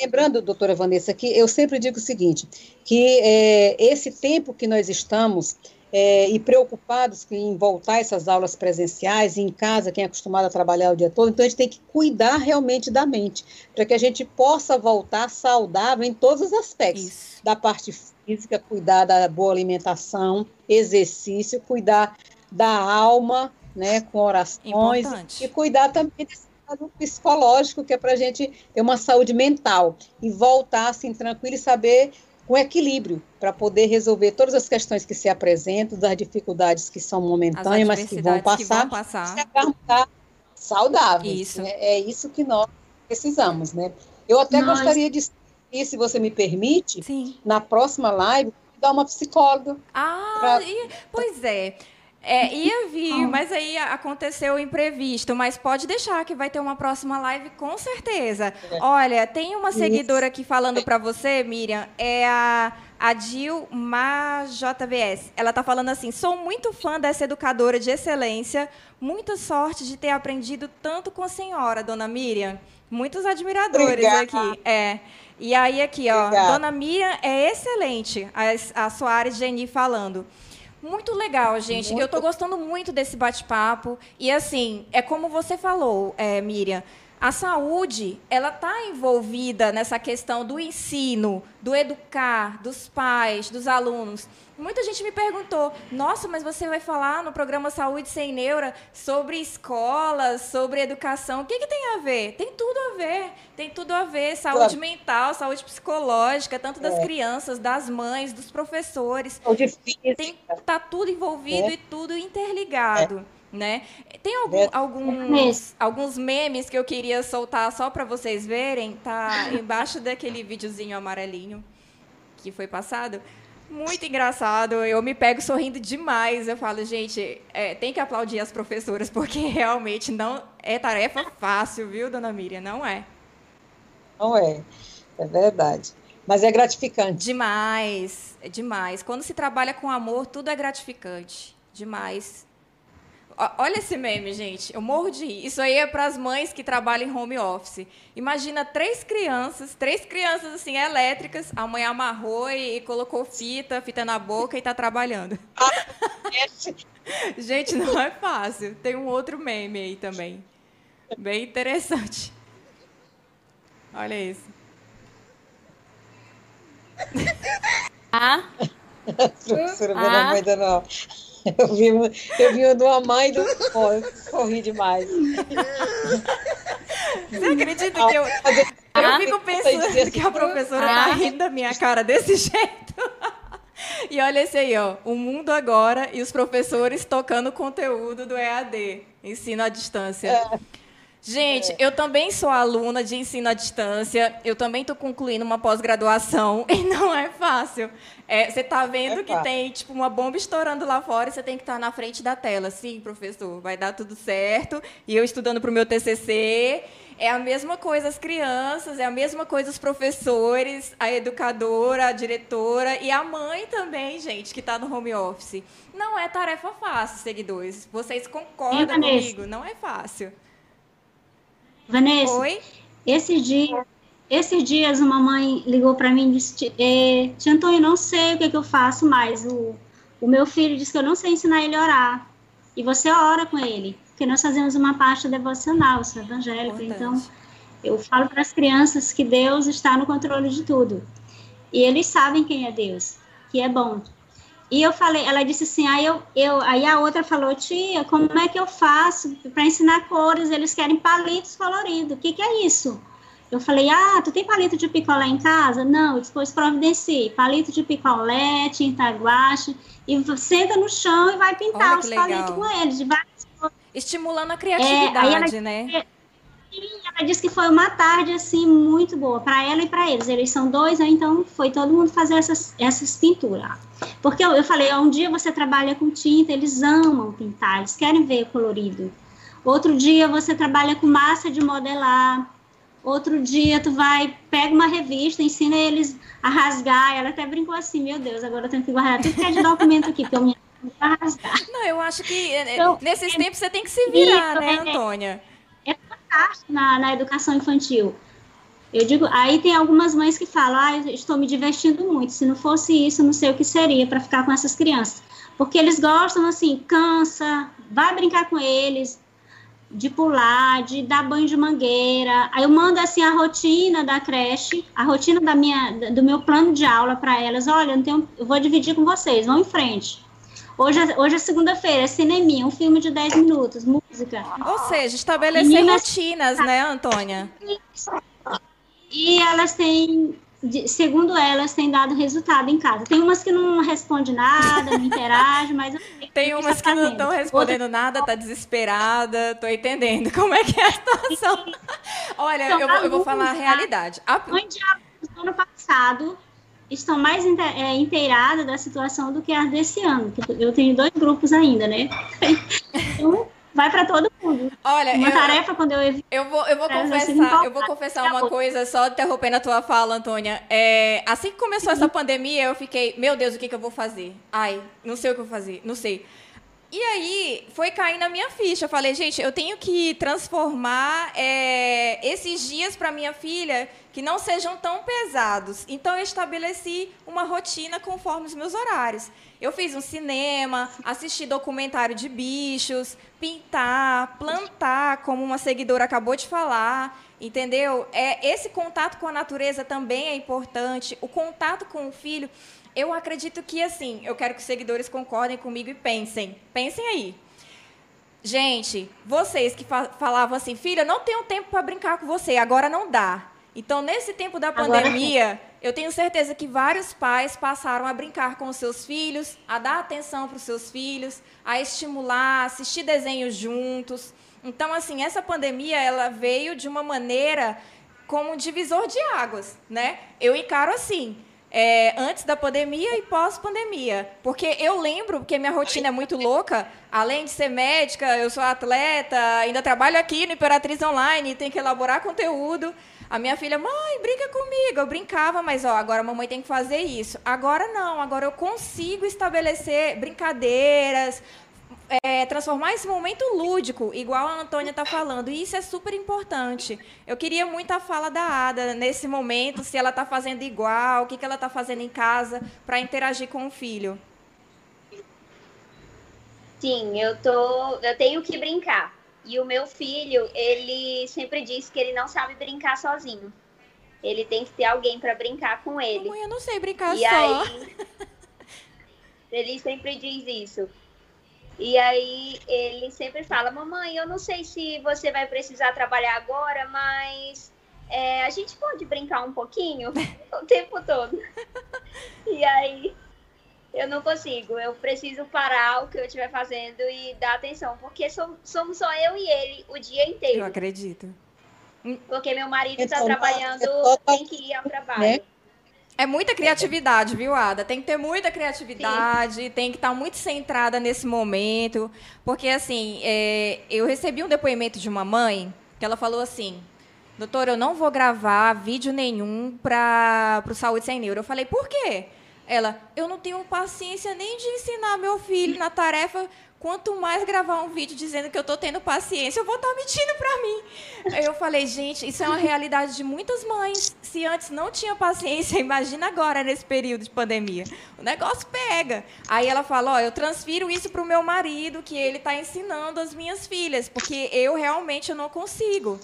Lembrando, doutora Vanessa, que eu sempre digo o seguinte, que é, esse tempo que nós estamos é, e preocupados em voltar essas aulas presenciais, em casa, quem é acostumado a trabalhar o dia todo, então a gente tem que cuidar realmente da mente, para que a gente possa voltar saudável em todos os aspectos. Isso. Da parte física, cuidar da boa alimentação, exercício, cuidar da alma, né, com orações, Importante. e cuidar também desse lado psicológico, que é para a gente ter uma saúde mental e voltar assim tranquilo e saber com equilíbrio para poder resolver todas as questões que se apresentam, das dificuldades que são As momentâneas, mas que vão adversidades que passar, vão passar. a saudáveis. Isso. né? É isso que nós precisamos, né? Eu até Nós- gostaria de, e se você me permite, Sim. na próxima live, dar uma psicóloga. Ah, Pra- e- pois é. É, ia vir, mas aí aconteceu o imprevisto. Mas pode deixar que vai ter uma próxima live com certeza. Olha, tem uma seguidora aqui falando para você, Miriam, é a a Dilma JVS. Ela está falando assim: sou muito fã dessa educadora de excelência. Muita sorte de ter aprendido tanto com a senhora, dona Miriam. Muitos admiradores Obrigada. aqui. É. E aí, aqui, ó, Obrigada. dona Miriam é excelente. A, a Soares Geni falando. Muito legal, gente. Eu estou gostando muito desse bate-papo. E assim, é como você falou, é, Miriam. A saúde, ela está envolvida nessa questão do ensino, do educar, dos pais, dos alunos. Muita gente me perguntou: nossa, mas você vai falar no programa Saúde Sem Neura sobre escolas, sobre educação. O que, que tem a ver? Tem tudo a ver. Tem tudo a ver. Saúde Claro. mental, saúde psicológica, tanto das É. crianças, das mães, dos professores. Saúde física. Tem, tá tudo envolvido É. e tudo interligado. Né? Tem algum- É. alguns, alguns memes que eu queria soltar só para vocês verem. Tá embaixo daquele videozinho amarelinho que foi passado. Muito engraçado. Eu me pego sorrindo demais. Eu falo, gente, é, tem que aplaudir as professoras, [LAUGHS] porque realmente não é tarefa fácil, viu, dona Miriam? Não é. Não é. É verdade. Mas é gratificante. Demais, é demais. Quando se trabalha com amor, tudo é gratificante. Demais. Olha esse meme, gente. Eu morro de rir. Isso aí é para as mães que trabalham em home office. Imagina três crianças, três crianças assim elétricas. A mãe amarrou e, e colocou fita, fita na boca e está trabalhando. [LAUGHS] Gente, não é fácil. Tem um outro meme aí também. Bem interessante. Olha isso. Ah, [LAUGHS] Professora, meu Ah. nome ainda não. Eu vi, eu vi o de uma mãe e do pô, eu sorri demais. Você acredita que eu, eu fico pensando que a professora tá rindo da minha cara desse [LAUGHS] jeito? E olha esse aí, ó. O mundo agora e os professores tocando conteúdo do EAD, ensino à distância. Gente, eu também sou aluna de ensino à distância. Eu também estou concluindo uma pós-graduação [LAUGHS] e não é fácil. É, você está vendo É que fácil. tem tipo uma bomba estourando lá fora e você tem que estar na frente da tela. Sim, professor, vai dar tudo certo. E eu estudando para o meu TCC. É a mesma coisa as crianças, é a mesma coisa os professores, a educadora, a diretora e a mãe também, gente, que está no home office. Não é tarefa fácil, seguidores. Vocês concordam comigo? Não é fácil. Vanessa, Oi? esses dias, esses dias uma mãe ligou para mim e disse, eh, tia Antônio, eu não sei o que, que eu faço mais. O, o meu filho disse que eu não sei ensinar ele a orar. E você ora com ele. Porque nós fazemos uma parte devocional, sou evangélica, então eu falo para as crianças que Deus está no controle de tudo. E eles sabem quem é Deus, que é bom. E eu falei, ela disse assim, aí, eu, eu, aí a outra falou, tia, como é que eu faço para ensinar cores? Eles querem palitos coloridos. O que, que é isso? Eu falei, ah, tu tem palito de picolé em casa? Não, eu disse, pois providencie. Palito de picolé, tinta guache, e senta no chão e vai pintar Olha os palitos com eles, de várias Estimulando a É, criatividade, aí ela- né? Sim, ela disse que foi uma tarde assim muito boa para ela e para eles. Eles são dois, né? então foi todo mundo fazer essas, essas pinturas. Porque eu, eu falei, um dia você trabalha com tinta, eles amam pintar, eles querem ver colorido. Outro dia você trabalha com massa de modelar. Outro dia tu vai, pega uma revista, ensina eles a rasgar. Ela até brincou assim, meu Deus, agora eu tenho que guardar tudo que é de documento aqui, porque eu me [LAUGHS] rasgar. Não, eu acho que é, é, Então, nesses tempos você tem que se virar, isso, né, é- Antônia? Na, na educação infantil. Eu digo, aí tem algumas mães que falam, ah, estou me divertindo muito. Se não fosse isso, não sei o que seria para ficar com essas crianças. Porque eles gostam, assim, cansa, vai brincar com eles, de pular, de dar banho de mangueira. Aí eu mando, assim, a rotina da creche, a rotina da minha, do meu plano de aula para elas. Olha, eu, tenho, eu vou dividir com vocês, vão em frente. Hoje, é- hoje é segunda-feira, é cineminha, um filme de 10 minutos, música. Ou seja, estabelecer Meninas- rotinas, né, Antônia? E elas têm, segundo elas, têm dado resultado em casa. Tem umas que não respondem nada, não interagem, mas Tem que umas está que não estão respondendo nada, tá desesperada, tô entendendo [LAUGHS] como é que é a situação. Olha, eu vou, eu vou falar a realidade. A- do ano passado estão mais é, inteiradas da situação do que as desse ano. Eu tenho dois grupos ainda, né? [LAUGHS] Então, vai para todo mundo. Olha, uma eu, tarefa quando eu eu vou eu vou confessar, eu vou confessar uma coisa só interrompendo a tua fala, Antônia. É, assim que começou essa pandemia, eu fiquei, meu Deus, o que, que eu vou fazer? Ai, não sei o que eu vou fazer, não sei. E aí foi cair na minha ficha. Eu falei, gente, eu tenho que transformar é, esses dias para minha filha que não sejam tão pesados. Então eu estabeleci uma rotina conforme os meus horários. Eu fiz um cinema, assisti documentário de bichos, pintar, plantar, como uma seguidora acabou de falar, entendeu? É esse contato com a natureza também é importante. O contato com o filho eu acredito que, assim, eu quero que os seguidores concordem comigo e pensem. Pensem aí. Gente, vocês que fa falavam assim, filha, não tenho tempo para brincar com você, agora não dá. Então, nesse tempo da pandemia, eu tenho certeza que vários pais passaram a brincar com os seus filhos, a dar atenção para os seus filhos, a estimular, assistir desenhos juntos. Então, assim, essa pandemia ela veio de uma maneira como um divisor de águas, né? Eu encaro assim é, antes da pandemia e pós-pandemia. Porque eu lembro, que minha rotina é muito louca, além de ser médica, eu sou atleta, ainda trabalho aqui no Imperatriz Online, tenho que elaborar conteúdo. A minha filha, mãe, brinca comigo. Eu brincava, mas ó, agora a mamãe tem que fazer isso. Agora não, agora eu consigo estabelecer brincadeiras, é, transformar esse momento lúdico, igual a Antônia está falando. E isso é super importante. Eu queria muito a fala da Ada nesse momento, se ela está fazendo igual, o que, que ela está fazendo em casa para interagir com o filho. Sim, eu tô, eu tenho que brincar. E o meu filho, ele sempre diz que ele não sabe brincar sozinho. Ele tem que ter alguém para brincar com ele. Mãe, eu não sei brincar e só. Aí, [LAUGHS] ele sempre diz isso. E aí ele sempre fala, mamãe, eu não sei se você vai precisar trabalhar agora, mas é, a gente pode brincar um pouquinho [LAUGHS] o tempo todo. E aí eu não consigo, eu preciso parar o que eu estiver fazendo e dar atenção, porque somos só eu e ele o dia inteiro. Eu acredito. Porque meu marido está trabalhando, tem que ir ao trabalho. Né? É muita criatividade, viu, Ada? Tem que ter muita criatividade, Sim. tem que estar muito centrada nesse momento. Porque, assim, é, eu recebi um depoimento de uma mãe que ela falou assim: doutor, eu não vou gravar vídeo nenhum para o Saúde Sem Neuro. Eu falei, por quê? Ela, eu não tenho paciência nem de ensinar meu filho na tarefa quanto mais gravar um vídeo dizendo que eu estou tendo paciência, eu vou estar tá mentindo para mim. Eu falei, gente, isso é uma realidade de muitas mães. Se antes não tinha paciência, [LAUGHS] imagina agora nesse período de pandemia. O negócio pega. Aí ela fala, ó, eu transfiro isso para o meu marido, que ele está ensinando as minhas filhas, porque eu realmente eu não consigo.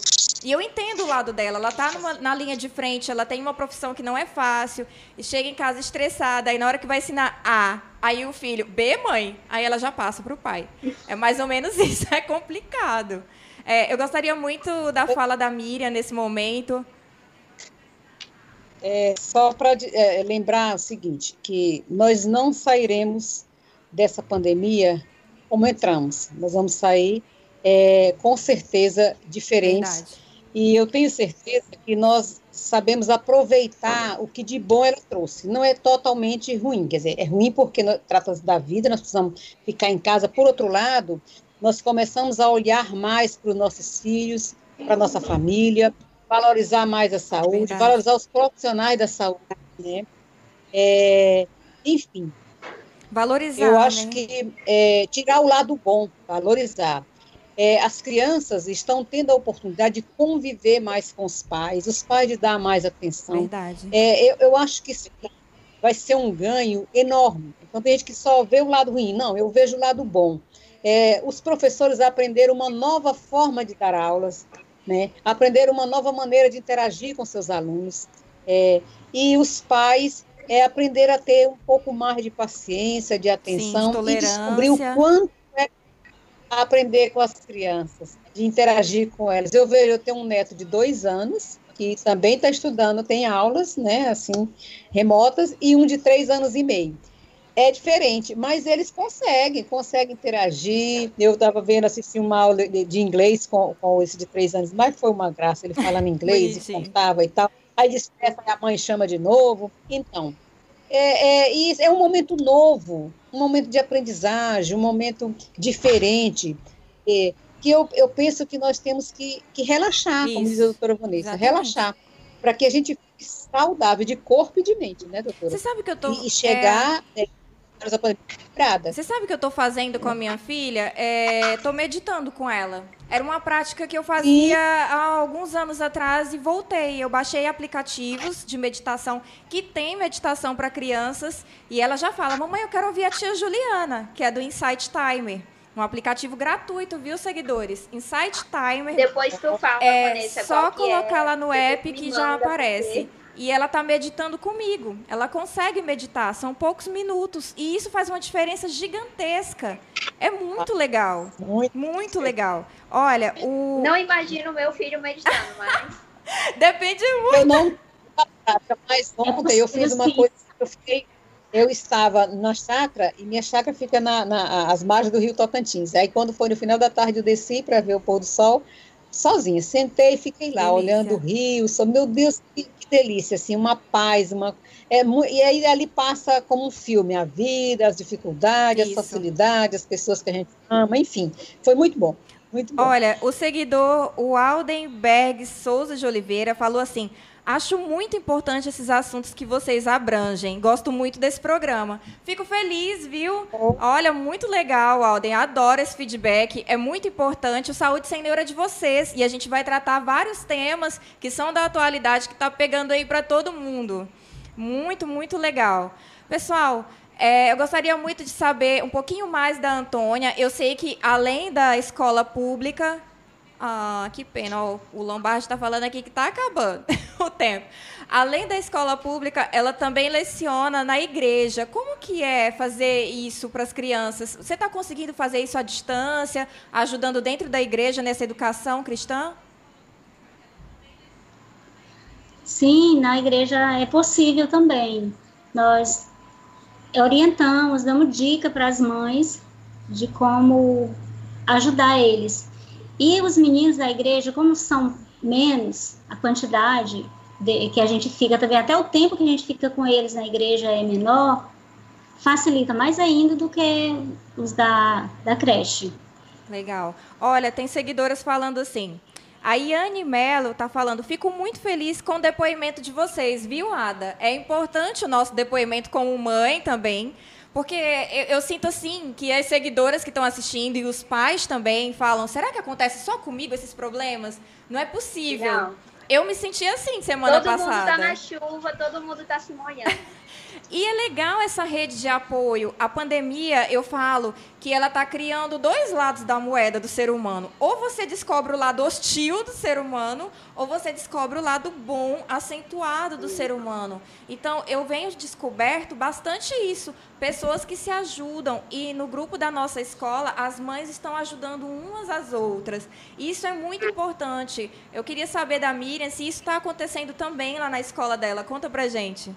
E eu entendo o lado dela. Ela está na linha de frente, ela tem uma profissão que não é fácil, e chega em casa estressada, aí na hora que vai ensinar A, aí o filho, B, mãe, aí ela já passa para o pai. É mais ou menos [LAUGHS] isso, é complicado. É, eu gostaria muito da fala da Miriam nesse momento. É, só para é, lembrar o seguinte, que nós não sairemos dessa pandemia como entramos. Nós vamos sair é, com certeza diferentes. Verdade e eu tenho certeza que nós sabemos aproveitar o que de bom ela trouxe. Não é totalmente ruim, quer dizer, é ruim porque trata-se da vida, nós precisamos ficar em casa. Por outro lado, nós começamos a olhar mais para os nossos filhos, para a nossa família, valorizar mais a saúde, Verdade. valorizar os profissionais da saúde, né? É, enfim. Valorizar. Eu acho né? que é, tirar o lado bom, valorizar é, as crianças estão tendo a oportunidade de conviver mais com os pais, os pais de dar mais atenção. Verdade. É, eu, eu acho que isso vai ser um ganho enorme. Então, tem gente que só vê o lado ruim. Não, eu vejo o lado bom. É, os professores aprenderam uma nova forma de dar aulas, né? aprenderam uma nova maneira de interagir com seus alunos. É, e os pais é, aprenderam a ter um pouco mais de paciência, de atenção Sim, de e descobrir o quanto a aprender com as crianças, de interagir com elas. Eu vejo, eu tenho um neto de dois anos que também está estudando, tem aulas, né, assim, remotas, e um de três anos e meio. É diferente, mas eles conseguem, conseguem interagir. Eu estava vendo, assisti uma aula de, inglês com, com esse de três anos, mas foi uma graça, ele falando inglês e contava e tal. Aí desperta, a mãe chama de novo. Então, é, é, é um momento novo, um momento de aprendizagem, um momento diferente, é, que eu, eu penso que nós temos que, que relaxar, como diz a doutora Vanessa, Exatamente. relaxar, para que a gente fique saudável de corpo e de mente, né, doutora? Você sabe que eu tô. E, e chegar é, quebrada. Você sabe o que eu tô fazendo com a minha filha? É, tô meditando com ela. Era uma prática que eu fazia há alguns anos atrás e voltei. Eu baixei aplicativos de meditação que tem meditação para crianças e ela já fala: "Mamãe, eu quero ouvir a tia Juliana, que é do Insight Timer". Um aplicativo gratuito, viu, seguidores? Insight Timer. Depois tu fala, É Vanessa, só qual que colocar é. lá no app que já aparece. E ela tá meditando comigo. Ela consegue meditar, são poucos minutos. E isso faz uma diferença gigantesca. É muito legal. Muito, Muito legal. Olha, o. Não imagino o meu filho meditando, mas. [LAUGHS] Depende muito. Eu não mas ontem eu fiz uma coisa, eu fiquei, eu estava na chácara e minha chácara fica na, na às margens do Rio Tocantins. Aí quando foi no final da tarde eu desci para ver o pôr do sol, sozinha, sentei e fiquei lá Delícia. olhando o rio, só meu Deus, que, que delícia, assim, uma paz, uma é e aí ali passa como um filme a vida, as dificuldades, Isso. as facilidades, as pessoas que a gente ama, enfim, foi muito bom. Muito bom. Olha, o seguidor, o Aldenberg Souza de Oliveira, falou assim: Acho muito importante esses assuntos que vocês abrangem. Gosto muito desse programa. Fico feliz, viu? Olha, muito legal, Alden. Adoro esse feedback. É muito importante. O Saúde Sem Neuro é de vocês. E a gente vai tratar vários temas que são da atualidade, que está pegando aí para todo mundo. Muito, muito legal. Pessoal, é, eu gostaria muito de saber um pouquinho mais da Antônia. Eu sei que, além da escola pública. Ah, que pena. o Lombardi está falando aqui que está acabando [LAUGHS] o tempo. Além da escola pública, ela também leciona na igreja. Como que é fazer isso para as crianças? Você está conseguindo fazer isso à distância, ajudando dentro da igreja nessa educação cristã? Sim, na igreja é possível também. Nós orientamos, damos dica para as mães de como ajudar eles. E os meninos da igreja, como são menos a quantidade de- que a gente fica também, até o tempo que a gente fica com eles na igreja é menor, facilita mais ainda do que os da, da creche. Legal. Olha, tem seguidoras falando assim. A Iane Mello está falando, fico muito feliz com o depoimento de vocês, viu, Ada? É importante o nosso depoimento como mãe também, porque eu, eu sinto assim que as seguidoras que estão assistindo e os pais também falam, será que acontece só comigo esses problemas? Não é possível. Não. Eu me senti assim semana todo mundo passada. tá na chuva, todo mundo tá se molhando. [LAUGHS] E é legal essa rede de apoio. A pandemia, eu falo que ela está criando dois lados da moeda do ser humano. Ou você descobre o lado hostil do ser humano, ou você descobre o lado bom, acentuado do ser humano. Então, eu venho descoberto bastante isso. Pessoas que se ajudam. E no grupo da nossa escola, as mães estão ajudando umas às outras. Isso é muito importante. Eu queria saber da Miriam se isso está acontecendo também lá na escola dela. Conta pra gente.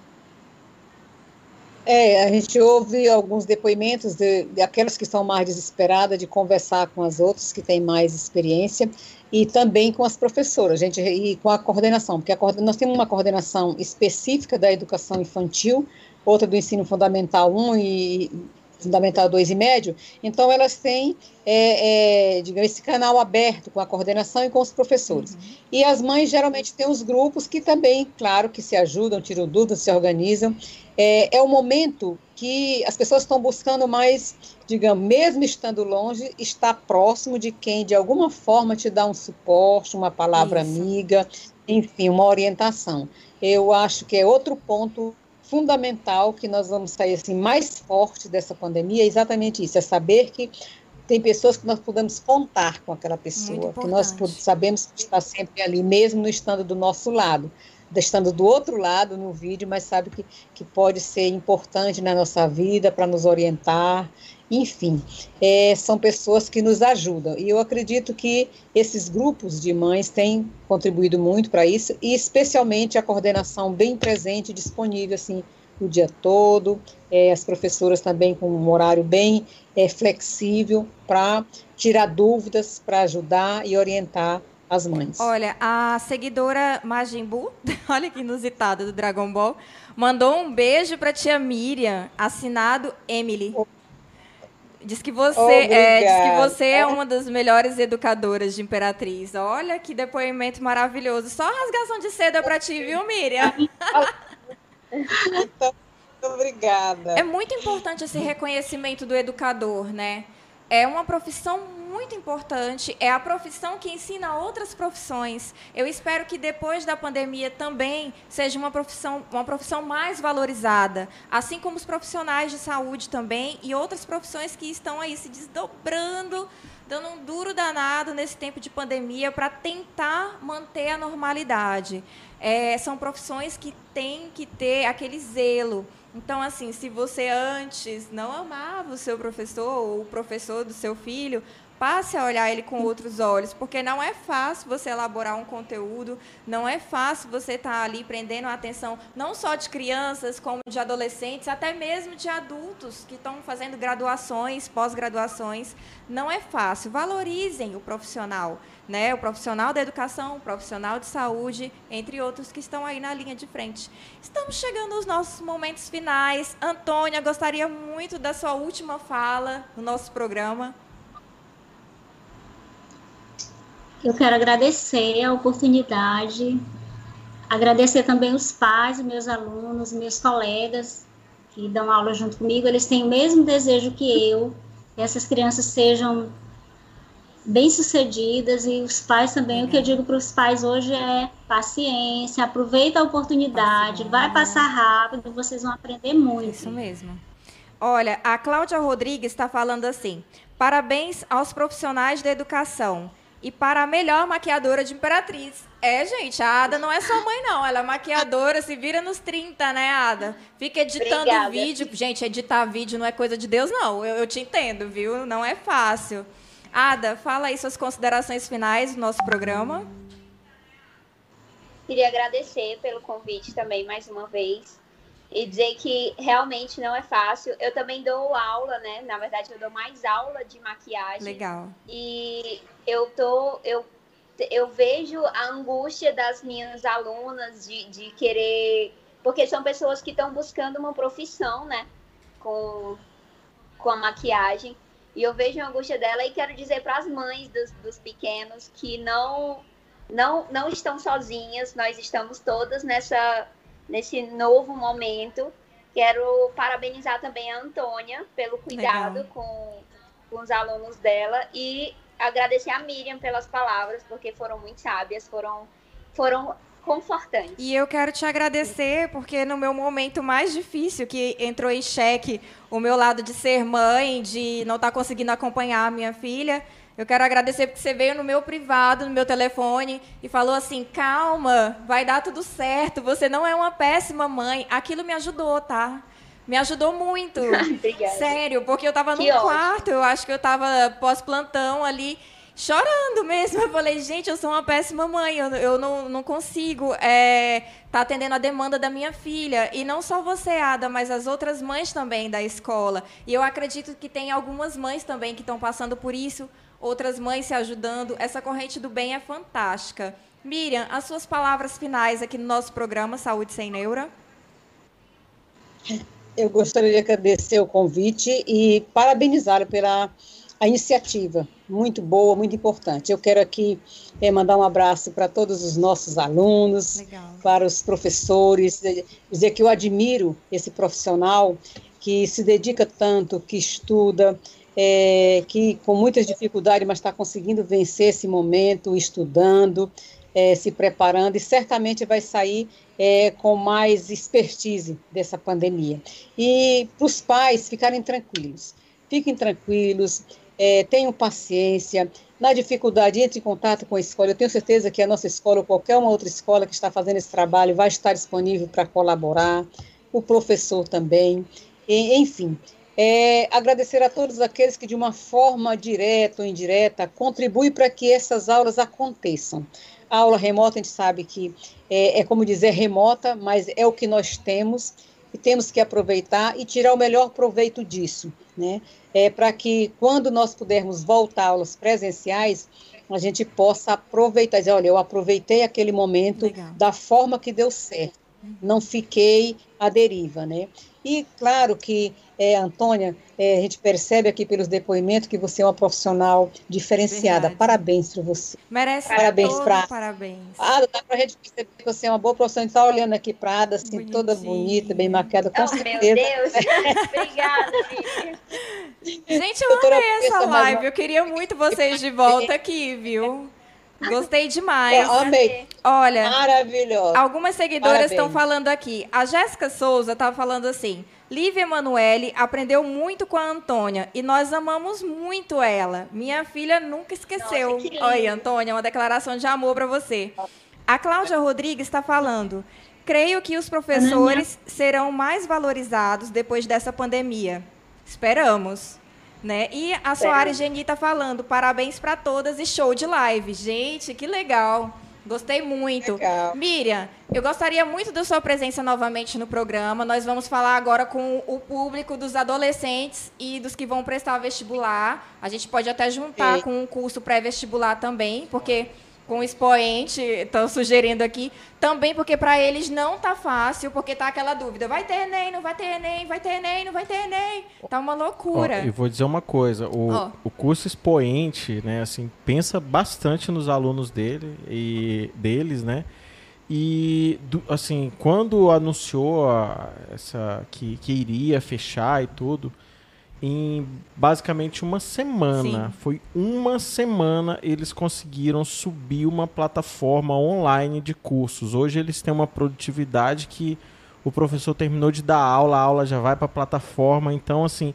É, a gente ouve alguns depoimentos de, de aquelas que estão mais desesperadas de conversar com as outras que têm mais experiência e também com as professoras, gente, e com a coordenação, porque a nós temos uma coordenação específica da educação infantil, outra do ensino fundamental 1 e fundamental 2 e médio, então elas têm, é, é, digamos, esse canal aberto com a coordenação e com os professores. E as mães geralmente têm os grupos que também, claro, que se ajudam, tiram dúvidas, se organizam. É, é o momento que as pessoas estão buscando mais, digamos, mesmo estando longe, estar próximo de quem, de alguma forma, te dá um suporte, uma palavra Isso. amiga, enfim, uma orientação. Eu acho que é outro ponto fundamental que nós vamos sair assim mais forte dessa pandemia, é exatamente isso, é saber que tem pessoas que nós podemos contar com aquela pessoa, que nós sabemos que está sempre ali, mesmo não estando do nosso lado, estando do outro lado no vídeo, mas sabe que, que pode ser importante na nossa vida para nos orientar, enfim, é, são pessoas que nos ajudam. E eu acredito que esses grupos de mães têm contribuído muito para isso, e especialmente a coordenação bem presente, disponível assim o dia todo, é, as professoras também com um horário bem é, flexível para tirar dúvidas, para ajudar e orientar as mães. Olha, a seguidora Majin Buu, [LAUGHS] olha que inusitada do Dragon Ball, mandou um beijo para tia Miriam, assinado Emily. Diz que você é, diz que você é uma das melhores educadoras de Imperatriz. Olha que depoimento maravilhoso. Só rasgação de seda para ti, viu, Miriam? [LAUGHS] Então, obrigada. É muito importante esse reconhecimento do educador, né? É uma profissão muito importante, é a profissão que ensina outras profissões. Eu espero que depois da pandemia também seja uma profissão, uma profissão mais valorizada, assim como os profissionais de saúde também e outras profissões que estão aí se desdobrando, dando um duro danado nesse tempo de pandemia para tentar manter a normalidade. É, são profissões que têm que ter aquele zelo então, assim, se você antes não amava o seu professor ou o professor do seu filho, passe a olhar ele com outros olhos, porque não é fácil você elaborar um conteúdo, não é fácil você estar tá ali prendendo a atenção não só de crianças, como de adolescentes, até mesmo de adultos que estão fazendo graduações, pós-graduações. Não é fácil. Valorizem o profissional, né? O profissional da educação, o profissional de saúde, entre outros que estão aí na linha de frente. Estamos chegando aos nossos momentos finais. Antônia, gostaria muito da sua última fala no nosso programa. Eu quero agradecer a oportunidade, agradecer também os pais, meus alunos, meus colegas que dão aula junto comigo. Eles têm o mesmo desejo que eu, que essas crianças sejam bem-sucedidas e os pais também. O que eu digo para os pais hoje é paciência, aproveita a oportunidade, vai passar rápido, vocês vão aprender muito. Isso mesmo. Olha, a Cláudia Rodrigues está falando assim: parabéns aos profissionais da educação e para a melhor maquiadora de Imperatriz. É, gente, a Ada não é sua mãe, não. Ela é maquiadora, se vira nos 30, né, Ada? Fica editando Obrigada. vídeo. Gente, editar vídeo não é coisa de Deus, não. Eu, eu te entendo, viu? Não é fácil. Ada, fala aí suas considerações finais do nosso programa. Queria agradecer pelo convite também mais uma vez e dizer que realmente não é fácil. Eu também dou aula, né? Na verdade, eu dou mais aula de maquiagem. Legal. E eu tô, eu, eu vejo a angústia das minhas alunas de, de querer, porque são pessoas que estão buscando uma profissão, né? Com, com a maquiagem. E eu vejo a angústia dela e quero dizer para as mães dos, dos pequenos que não, não, não estão sozinhas, nós estamos todas nessa, nesse novo momento. Quero parabenizar também a Antônia pelo cuidado com, com os alunos dela e agradecer a Miriam pelas palavras, porque foram muito sábias, foram, foram confortantes. E eu quero te agradecer, porque no meu momento mais difícil, que entrou em xeque o meu lado de ser mãe, de não estar conseguindo acompanhar a minha filha, eu quero agradecer porque você veio no meu privado, no meu telefone, e falou assim: calma, vai dar tudo certo, você não é uma péssima mãe. Aquilo me ajudou, tá? Me ajudou muito. [LAUGHS] Obrigada. Sério, porque eu estava no quarto, eu acho que eu estava pós-plantão ali, chorando mesmo. Eu falei, gente, eu sou uma péssima mãe, eu, eu não, não consigo estar tá atendendo a demanda da minha filha. E não só você, Ada, mas as outras mães também da escola. E eu acredito que tem algumas mães também que estão passando por isso, outras mães se ajudando. Essa corrente do bem é fantástica. Miriam, as suas palavras finais aqui no nosso programa Saúde Sem Neura. Eu gostaria de agradecer o convite e parabenizá-lo pela a iniciativa, muito boa, muito importante. Eu quero aqui eh, mandar um abraço para todos os nossos alunos, Legal. para os professores, eh, dizer que eu admiro esse profissional que se dedica tanto, que estuda, eh, que com muitas dificuldades, mas está conseguindo vencer esse momento, estudando, eh, se preparando e certamente vai sair eh, com mais expertise dessa pandemia. E para os pais ficarem tranquilos, fiquem tranquilos, eh, tenham paciência. Na dificuldade, entre em contato com a escola. Eu tenho certeza que a nossa escola ou qualquer uma outra escola que está fazendo esse trabalho vai estar disponível para colaborar, o professor também, e, enfim. É, agradecer a todos aqueles que, de uma forma direta ou indireta, contribuem para que essas aulas aconteçam. A aula remota, a gente sabe que é, é como dizer remota, mas é o que nós temos e temos que aproveitar e tirar o melhor proveito disso, né? É para que quando nós pudermos voltar aulas presenciais, a gente possa aproveitar, dizer, olha, eu aproveitei aquele momento Legal. da forma que deu certo, não fiquei à deriva, né? E claro que, é, Antônia, é, a gente percebe aqui pelos depoimentos que você é uma profissional diferenciada. Verdade. Parabéns para você. Merece Parabéns todo pra- parabéns. Ah, dá para a gente perceber que você é uma boa profissional. A gente está olhando aqui para Ada, assim, toda Bonitinha. bonita, bem maquiada, com Oh, meu certeza. Deus. [LAUGHS] Obrigada, Miriam. Gente, eu Doutora amei essa live. uma- Eu queria muito vocês de volta aqui, viu? Gostei É, demais. amei. Olha, Maravilhosa. Algumas seguidoras estão falando aqui. A Jéssica Souza estava falando assim: Lívia Emanuele aprendeu muito com a Antônia e nós amamos muito ela. Minha filha nunca esqueceu. Nossa, lindo. Oi, Antônia, uma declaração de amor para você. A Cláudia Rodrigues está falando. Creio que os professores serão mais valorizados depois dessa pandemia. Esperamos. Né? E a Soares Geni está falando, parabéns para todas e show de live. Gente, que legal. Gostei muito. Legal. Miriam, eu gostaria muito da sua presença novamente no programa. Nós vamos falar agora com o público dos adolescentes e dos que vão prestar vestibular. A gente pode até juntar Sim. com um curso pré-vestibular também, porque com o expoente, estão sugerindo aqui, também porque para eles não tá fácil, porque tá aquela dúvida, vai ter ENEM, não vai ter ENEM, vai ter ENEM, não vai ter ENEM. Tá uma loucura. e vou dizer uma coisa, o, Ó. o curso expoente, né, assim, pensa bastante nos alunos dele e deles, né? E assim, quando anunciou a- essa que, que iria fechar e tudo, em basicamente uma semana, Sim. foi uma semana eles conseguiram subir uma plataforma online de cursos. Hoje eles têm uma produtividade que o professor terminou de dar aula, a aula já vai para a plataforma, então assim,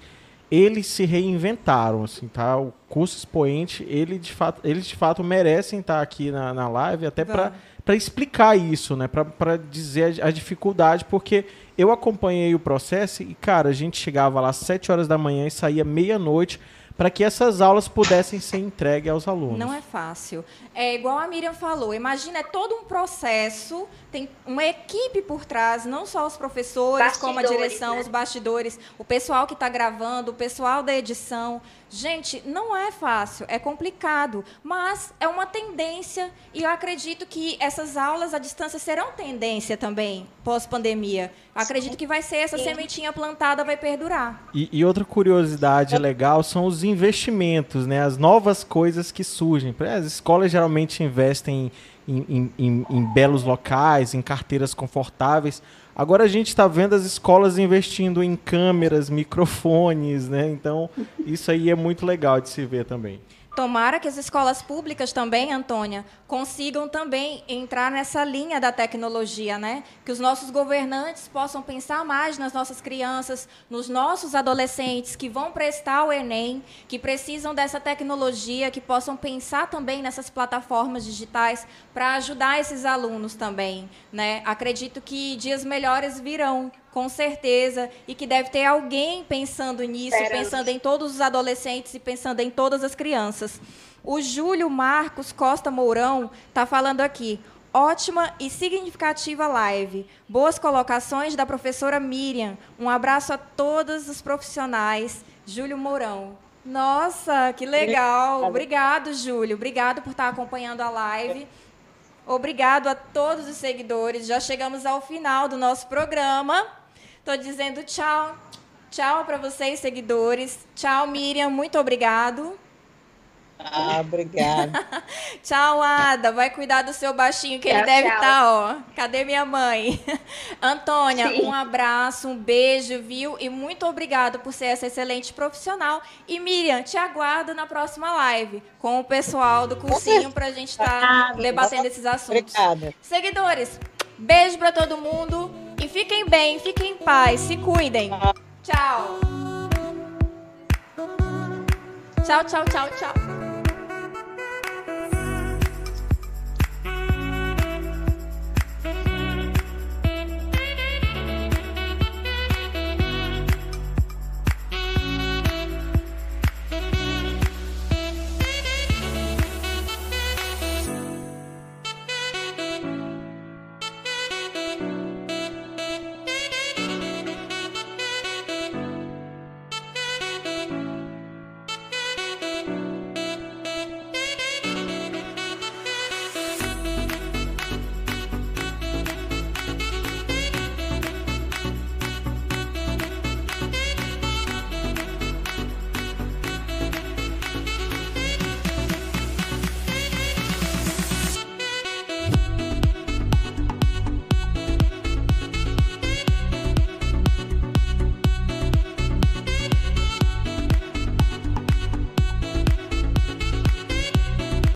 eles se reinventaram, assim, tá? O curso expoente, ele de fato, eles de fato merecem estar aqui na, na live até para explicar isso, né? Para dizer a, a dificuldade, porque eu acompanhei o processo e, cara, a gente chegava lá às 7 horas da manhã e saía meia-noite para que essas aulas pudessem ser entregues aos alunos. Não é fácil. É igual a Miriam falou, imagina, é todo um processo, tem uma equipe por trás, não só os professores, como a Bastidores, direção, né? os bastidores, o pessoal que está gravando, o pessoal da edição. Gente, não é fácil, é complicado, mas é uma tendência e eu acredito que essas aulas à distância serão tendência também, pós-pandemia. Acredito que vai ser essa sementinha plantada, vai perdurar. E, e outra curiosidade legal são os investimentos, né? As novas coisas que surgem. As escolas geralmente investem em, em- em- em belos locais, em carteiras confortáveis. Agora a gente está vendo as escolas investindo em câmeras, microfones, né? Então isso aí é muito legal de se ver também. Tomara que as escolas públicas também, Antônia, consigam também entrar nessa linha da tecnologia, né? Que os nossos governantes possam pensar mais nas nossas crianças, nos nossos adolescentes que vão prestar o Enem, que precisam dessa tecnologia, que possam pensar também nessas plataformas digitais para ajudar esses alunos também, né? Acredito que dias melhores virão, com certeza, e que deve ter alguém pensando nisso, pensando em todos os adolescentes e pensando em todas as crianças. O Júlio Marcos Costa Mourão está falando aqui. Ótima e significativa live. Boas colocações da professora Miriam. Um abraço a todos os profissionais. Júlio Mourão. Nossa, que legal. Obrigado, Júlio. Obrigado por estar acompanhando a live. Obrigado a todos os seguidores. Já chegamos ao final do nosso programa. Estou dizendo tchau. Tchau para vocês, seguidores. Tchau, Miriam. Muito obrigado. Ah, obrigada. [LAUGHS] Tchau, Ada. Vai cuidar do seu baixinho, que ele Tchau, deve tchau. estar, ó. Cadê minha mãe? [LAUGHS] Antônia, Sim. um abraço, um beijo, viu? E muito obrigado por ser essa excelente profissional. E Miriam, te aguardo na próxima live com o pessoal do cursinho pra gente estar debatendo esses assuntos. Obrigada. Seguidores, beijo pra todo mundo fiquem bem, fiquem em paz, se cuidem. Tchau. Tchau, tchau, tchau, tchau.